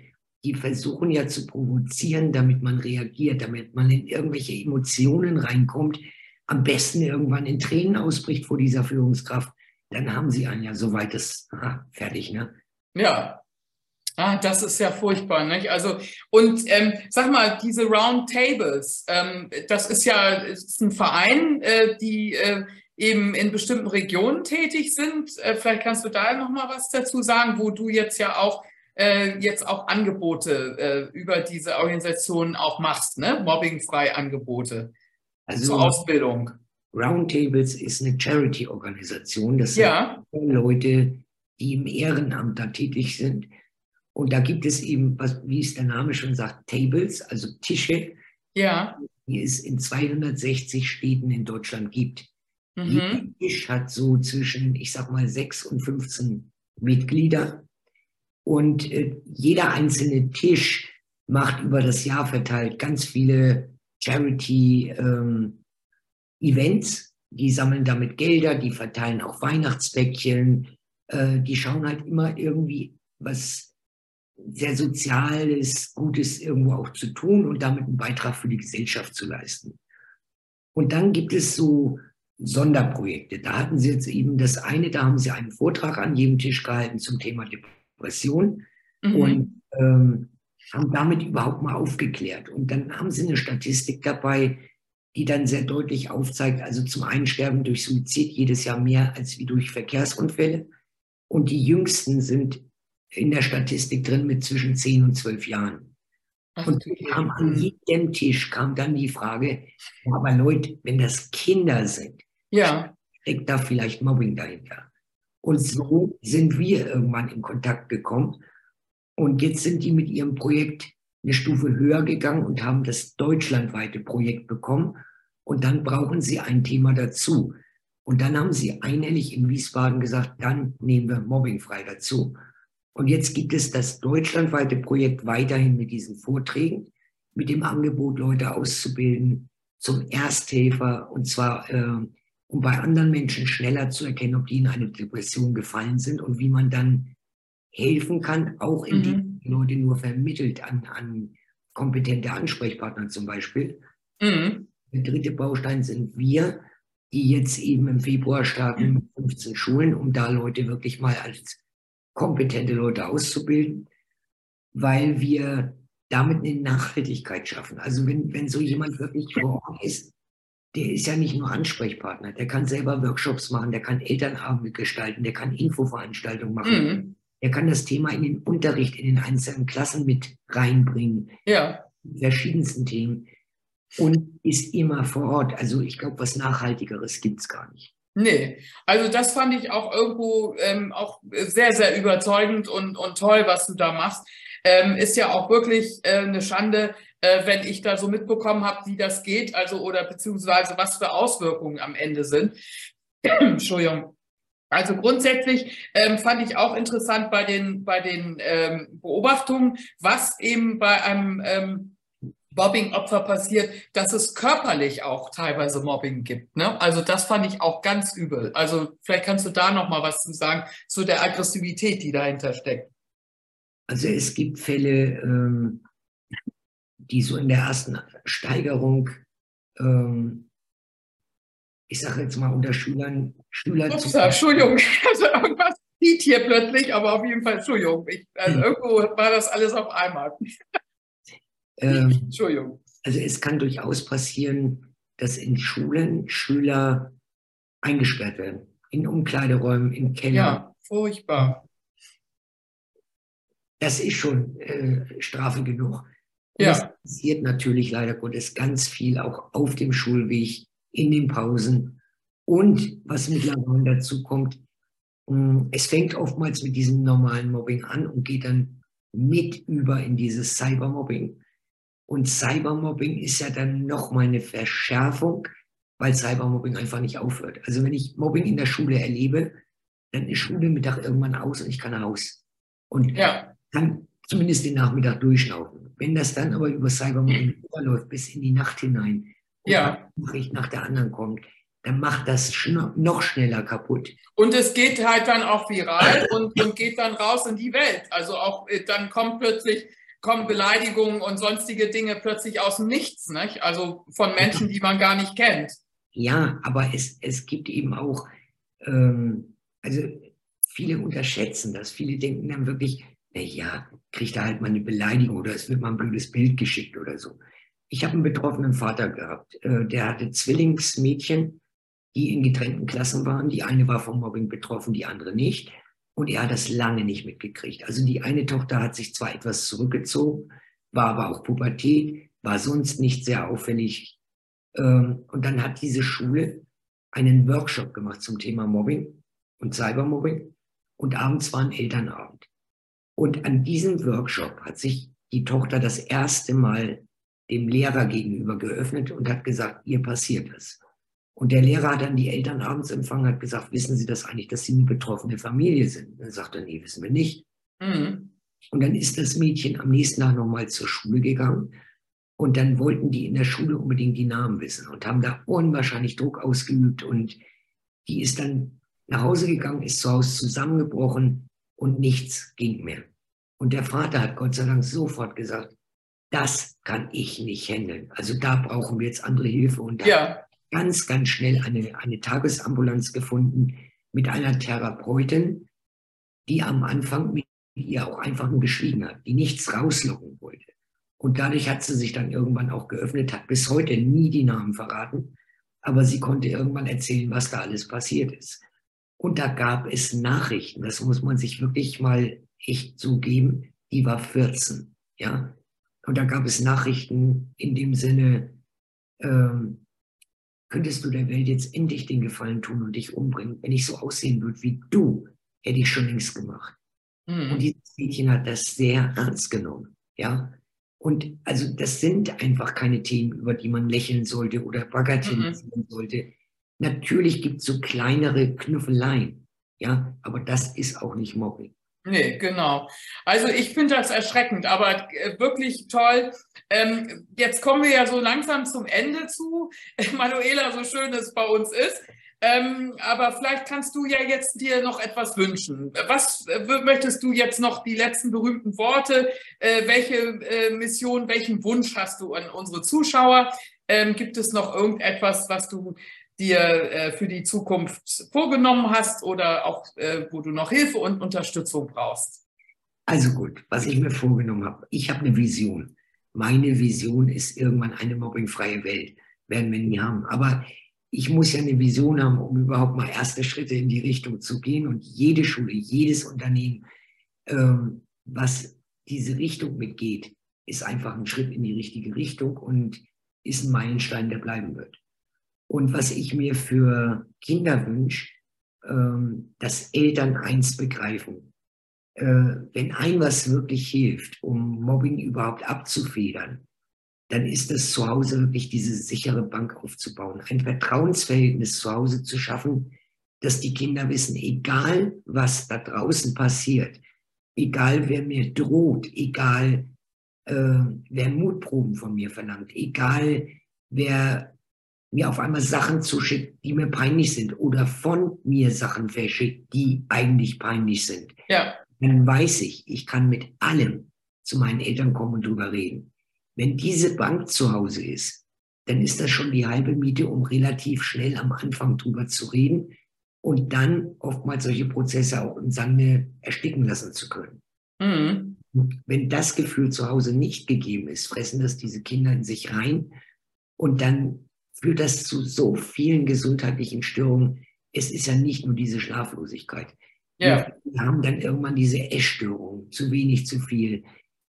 die versuchen ja zu provozieren, damit man reagiert, damit man in irgendwelche Emotionen reinkommt, am besten irgendwann in Tränen ausbricht vor dieser Führungskraft, dann haben sie einen ja soweit das aha, fertig, ne? Ja. Ah, das ist ja furchtbar, nicht? Also, und ähm, sag mal, diese Round Tables, ähm, das ist ja ist ein Verein, äh, die äh, eben in bestimmten Regionen tätig sind. Äh, vielleicht kannst du da noch mal was dazu sagen, wo du jetzt ja auch äh, jetzt auch Angebote äh, über diese Organisationen auch machst, ne? Mobbingfrei Angebote also, zur Ausbildung. Roundtables ist eine Charity-Organisation. Das sind ja. Leute, die im Ehrenamt da tätig sind. Und da gibt es eben, was, wie es der Name schon sagt, Tables, also Tische, ja. die es in 260 Städten in Deutschland gibt. Mhm. Jeder Tisch hat so zwischen, ich sag mal, 6 und 15 Mitglieder. Und äh, jeder einzelne Tisch macht über das Jahr verteilt ganz viele Charity-Events. Ähm, die sammeln damit Gelder, die verteilen auch Weihnachtsbäckchen. Äh, die schauen halt immer irgendwie was sehr Soziales, Gutes irgendwo auch zu tun und damit einen Beitrag für die Gesellschaft zu leisten. Und dann gibt es so Sonderprojekte. Da hatten sie jetzt eben das eine, da haben sie einen Vortrag an jedem Tisch gehalten zum Thema Depression mhm. und ähm, haben damit überhaupt mal aufgeklärt. Und dann haben sie eine Statistik dabei, die dann sehr deutlich aufzeigt, also zum einen sterben durch Suizid jedes Jahr mehr als wie durch Verkehrsunfälle. Und die Jüngsten sind in der Statistik drin mit zwischen 10 und 12 Jahren. Ach, und kam an jedem Tisch kam dann die Frage, aber Leute, wenn das Kinder sind, ja. steckt da vielleicht Mobbing dahinter. Und so sind wir irgendwann in Kontakt gekommen. Und jetzt sind die mit ihrem Projekt eine Stufe höher gegangen und haben das deutschlandweite Projekt bekommen. Und dann brauchen sie ein Thema dazu. Und dann haben sie einhellig in Wiesbaden gesagt, dann nehmen wir mobbingfrei dazu. Und jetzt gibt es das deutschlandweite Projekt weiterhin mit diesen Vorträgen, mit dem Angebot, Leute auszubilden zum Ersthelfer und zwar äh, um bei anderen Menschen schneller zu erkennen, ob die in eine Depression gefallen sind und wie man dann helfen kann, auch indem mhm. die Leute nur vermittelt an, an kompetente Ansprechpartner zum Beispiel. Mhm. Der dritte Baustein sind wir, die jetzt eben im Februar starten mit 15 Schulen, um da Leute wirklich mal als kompetente Leute auszubilden, weil wir damit eine Nachhaltigkeit schaffen. Also wenn, wenn so jemand wirklich vor Ort ist, der ist ja nicht nur Ansprechpartner, der kann selber Workshops machen, der kann Elternabende gestalten, der kann Infoveranstaltungen machen, mhm. der kann das Thema in den Unterricht in den einzelnen Klassen mit reinbringen. Ja. Verschiedensten Themen. Und ist immer vor Ort. Also ich glaube, was Nachhaltigeres gibt es gar nicht. Nee, also das fand ich auch irgendwo ähm, auch sehr, sehr überzeugend und, und toll, was du da machst. Ähm, ist ja auch wirklich äh, eine Schande, äh, wenn ich da so mitbekommen habe, wie das geht, also oder beziehungsweise was für Auswirkungen am Ende sind. Entschuldigung. Also grundsätzlich ähm, fand ich auch interessant bei den, bei den ähm, Beobachtungen, was eben bei einem ähm, Mobbing-Opfer passiert, dass es körperlich auch teilweise Mobbing gibt. Ne? Also das fand ich auch ganz übel. Also vielleicht kannst du da noch mal was zu sagen zu der Aggressivität, die dahinter steckt. Also es gibt Fälle, ähm, die so in der ersten Steigerung, ähm, ich sage jetzt mal unter Schülern, Schüler Ups, Entschuldigung, also irgendwas sieht hier plötzlich, aber auf jeden Fall, Entschuldigung, ich, also hm. irgendwo war das alles auf einmal. Ähm, Entschuldigung. Also es kann durchaus passieren, dass in Schulen Schüler eingesperrt werden, in Umkleideräumen, in Keller. Ja, furchtbar. Das ist schon äh, Strafe genug. Und ja. Es passiert natürlich leider Gottes ganz viel auch auf dem Schulweg, in den Pausen. Und was mittlerweile dazu kommt, hm, es fängt oftmals mit diesem normalen Mobbing an und geht dann mit über in dieses Cybermobbing. Und Cybermobbing ist ja dann nochmal eine Verschärfung, weil Cybermobbing einfach nicht aufhört. Also wenn ich Mobbing in der Schule erlebe, dann ist Schule Mittag irgendwann aus und ich kann raus. Und ja. kann zumindest den Nachmittag durchschnaufen. Wenn das dann aber über Cybermobbing überläuft bis in die Nacht hinein, ja. Nachricht nach der anderen kommt, dann macht das noch schneller kaputt. Und es geht halt dann auch viral und, und geht dann raus in die Welt. Also auch äh, dann kommt plötzlich kommen Beleidigungen und sonstige Dinge plötzlich aus dem Nichts, nicht? also von Menschen, die man gar nicht kennt. Ja, aber es, es gibt eben auch, ähm, also viele unterschätzen das. Viele denken dann wirklich, naja, kriegt er halt mal eine Beleidigung oder es wird mal ein blödes Bild geschickt oder so. Ich habe einen betroffenen Vater gehabt, äh, der hatte Zwillingsmädchen, die in getrennten Klassen waren. Die eine war vom Mobbing betroffen, die andere nicht. Und er hat das lange nicht mitgekriegt. Also die eine Tochter hat sich zwar etwas zurückgezogen, war aber auch Pubertät, war sonst nicht sehr auffällig. Ähm, und dann hat diese Schule einen Workshop gemacht zum Thema Mobbing und Cybermobbing. Und abends war ein Elternabend. Und an diesem Workshop hat sich die Tochter das erste Mal dem Lehrer gegenüber geöffnet und hat gesagt, ihr passiert es. Und der Lehrer hat dann die Eltern abends empfangen, hat gesagt, wissen Sie das eigentlich, dass Sie eine betroffene Familie sind? Dann sagt er, nee, wissen wir nicht. Mhm. Und dann ist das Mädchen am nächsten Tag nochmal zur Schule gegangen. Und dann wollten die in der Schule unbedingt die Namen wissen und haben da unwahrscheinlich Druck ausgeübt. Und die ist dann nach Hause gegangen, ist zu Hause zusammengebrochen und nichts ging mehr. Und der Vater hat Gott sei Dank sofort gesagt, das kann ich nicht handeln. Also da brauchen wir jetzt andere Hilfe. Und da ja ganz, ganz schnell eine, eine Tagesambulanz gefunden mit einer Therapeutin, die am Anfang mit ihr auch einfach nur geschwiegen hat, die nichts rauslocken wollte. Und dadurch hat sie sich dann irgendwann auch geöffnet, hat bis heute nie die Namen verraten, aber sie konnte irgendwann erzählen, was da alles passiert ist. Und da gab es Nachrichten, das muss man sich wirklich mal echt zugeben, die war 14, ja. Und da gab es Nachrichten in dem Sinne, ähm, könntest du der Welt jetzt endlich den Gefallen tun und dich umbringen. Wenn ich so aussehen würde wie du, hätte ich schon längst gemacht. Mhm. Und dieses Mädchen hat das sehr ernst genommen. Ja. Und also das sind einfach keine Themen, über die man lächeln sollte oder bagatellisieren mhm. sollte. Natürlich gibt es so kleinere Knuffeleien. Ja, aber das ist auch nicht Mobbing. Nee, genau. Also ich finde das erschreckend, aber äh, wirklich toll. Ähm, jetzt kommen wir ja so langsam zum Ende zu. Manuela, so schön es bei uns ist. Ähm, aber vielleicht kannst du ja jetzt dir noch etwas wünschen. Was äh, möchtest du jetzt noch, die letzten berühmten Worte? Äh, welche äh, Mission, welchen Wunsch hast du an unsere Zuschauer? Ähm, gibt es noch irgendetwas, was du dir äh, für die Zukunft vorgenommen hast oder auch äh, wo du noch Hilfe und Unterstützung brauchst? Also gut, was ich mir vorgenommen habe. Ich habe eine Vision. Meine Vision ist irgendwann eine mobbingfreie Welt. Werden wir nie haben. Aber ich muss ja eine Vision haben, um überhaupt mal erste Schritte in die Richtung zu gehen. Und jede Schule, jedes Unternehmen, ähm, was diese Richtung mitgeht, ist einfach ein Schritt in die richtige Richtung und ist ein Meilenstein, der bleiben wird. Und was ich mir für Kinder wünsche, ähm, dass Eltern eins begreifen. Äh, wenn ein was wirklich hilft, um Mobbing überhaupt abzufedern, dann ist es zu Hause wirklich diese sichere Bank aufzubauen, ein Vertrauensverhältnis zu Hause zu schaffen, dass die Kinder wissen, egal was da draußen passiert, egal wer mir droht, egal äh, wer Mutproben von mir verlangt, egal wer mir auf einmal Sachen zuschickt, die mir peinlich sind oder von mir Sachen verschickt, die eigentlich peinlich sind, ja. dann weiß ich, ich kann mit allem zu meinen Eltern kommen und drüber reden. Wenn diese Bank zu Hause ist, dann ist das schon die halbe Miete, um relativ schnell am Anfang drüber zu reden und dann oftmals solche Prozesse auch im Sande ersticken lassen zu können. Mhm. Wenn das Gefühl zu Hause nicht gegeben ist, fressen das diese Kinder in sich rein und dann führt das zu so vielen gesundheitlichen Störungen. Es ist ja nicht nur diese Schlaflosigkeit. Ja. Wir haben dann irgendwann diese Essstörung, zu wenig, zu viel,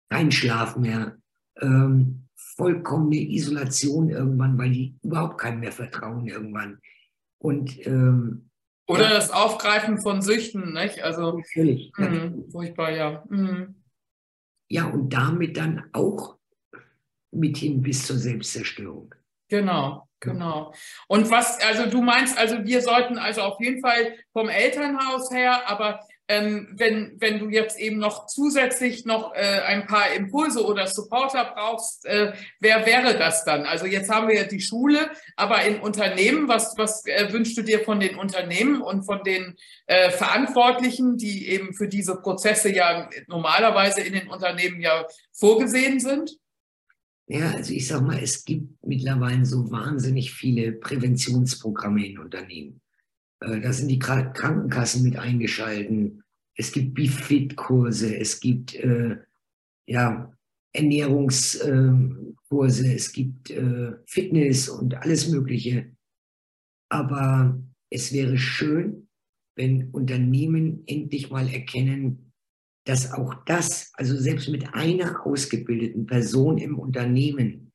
kein Schlaf mehr, ähm, vollkommene Isolation irgendwann, weil die überhaupt keinem mehr vertrauen irgendwann. Und ähm, oder ja. das Aufgreifen von Süchten, nicht? Also natürlich, mh, furchtbar, ja. Mhm. Ja, und damit dann auch mithin bis zur Selbstzerstörung. Genau. Genau. Und was, also du meinst, also wir sollten also auf jeden Fall vom Elternhaus her, aber ähm, wenn, wenn du jetzt eben noch zusätzlich noch äh, ein paar Impulse oder Supporter brauchst, äh, wer wäre das dann? Also jetzt haben wir ja die Schule, aber in Unternehmen, was, was äh, wünschst du dir von den Unternehmen und von den äh, Verantwortlichen, die eben für diese Prozesse ja normalerweise in den Unternehmen ja vorgesehen sind? Ja, also ich sag mal, es gibt mittlerweile so wahnsinnig viele Präventionsprogramme in Unternehmen. Äh, da sind die Krankenkassen mit eingeschalten. Es gibt Befit-Kurse, es gibt äh, ja, Ernährungskurse, äh, es gibt äh, Fitness und alles Mögliche. Aber es wäre schön, wenn Unternehmen endlich mal erkennen, dass auch das, also selbst mit einer ausgebildeten Person im Unternehmen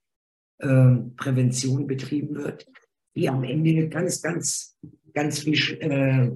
äh, Prävention betrieben wird, die am Ende ganz, ganz ganz viel äh,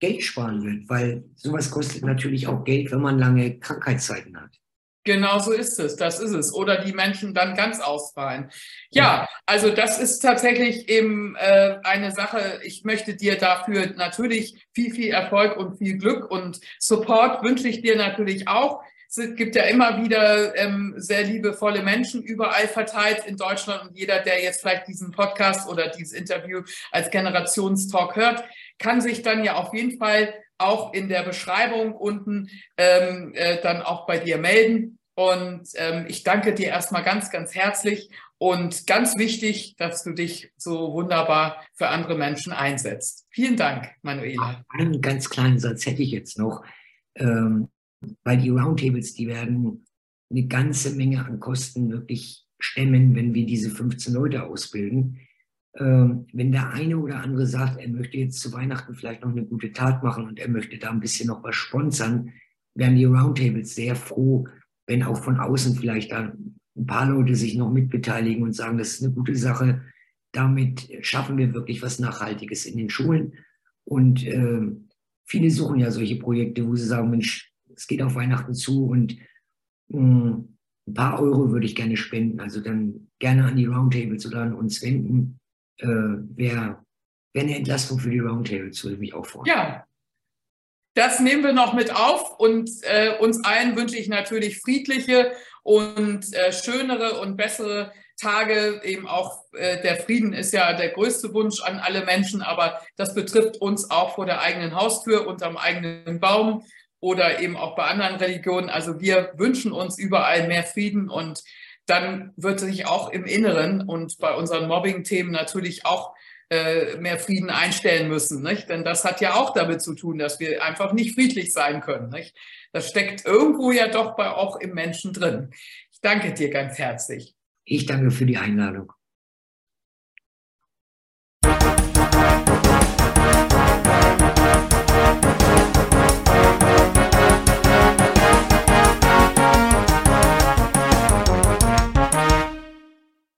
Geld sparen wird, weil sowas kostet natürlich auch Geld, wenn man lange Krankheitszeiten hat. Genau so ist es, das ist es. Oder die Menschen dann ganz ausfallen. Ja, also das ist tatsächlich eben äh, eine Sache. Ich möchte dir dafür natürlich viel, viel Erfolg und viel Glück und Support wünsche ich dir natürlich auch. Es gibt ja immer wieder ähm, sehr liebevolle Menschen überall verteilt in Deutschland und jeder, der jetzt vielleicht diesen Podcast oder dieses Interview als Generationstalk hört, kann sich dann ja auf jeden Fall auch in der Beschreibung unten ähm, äh, dann auch bei dir melden. Und ähm, ich danke dir erstmal ganz, ganz herzlich und ganz wichtig, dass du dich so wunderbar für andere Menschen einsetzt. Vielen Dank, Manuela. Einen ganz kleinen Satz hätte ich jetzt noch. Ähm, weil die Roundtables, die werden eine ganze Menge an Kosten wirklich stemmen, wenn wir diese 15 Leute ausbilden. Ähm, wenn der eine oder andere sagt, er möchte jetzt zu Weihnachten vielleicht noch eine gute Tat machen und er möchte da ein bisschen noch was sponsern, werden die Roundtables sehr froh, wenn auch von außen vielleicht da ein paar Leute sich noch mitbeteiligen und sagen, das ist eine gute Sache. Damit schaffen wir wirklich was Nachhaltiges in den Schulen. Und äh, viele suchen ja solche Projekte, wo sie sagen, Mensch, es geht auf Weihnachten zu und mh, hm, ein paar Euro würde ich gerne spenden. Also dann gerne an die Roundtables oder an uns wenden. Äh, Wäre wär eine Entlastung für die Roundtables, würde mich auch freuen. Ja, das nehmen wir noch mit auf und äh, uns allen wünsche ich natürlich friedliche und äh, schönere und bessere Tage. Eben auch äh, der Frieden ist ja der größte Wunsch an alle Menschen, aber das betrifft uns auch vor der eigenen Haustür, unterm eigenen Baum oder eben auch bei anderen Religionen. Also wir wünschen uns überall mehr Frieden und dann wird sich auch im Inneren und bei unseren Mobbing-Themen natürlich auch äh, mehr Frieden einstellen müssen. Nicht? Denn das hat ja auch damit zu tun, dass wir einfach nicht friedlich sein können. Nicht? Das steckt irgendwo ja doch bei auch im Menschen drin. Ich danke dir ganz herzlich. Ich danke für die Einladung.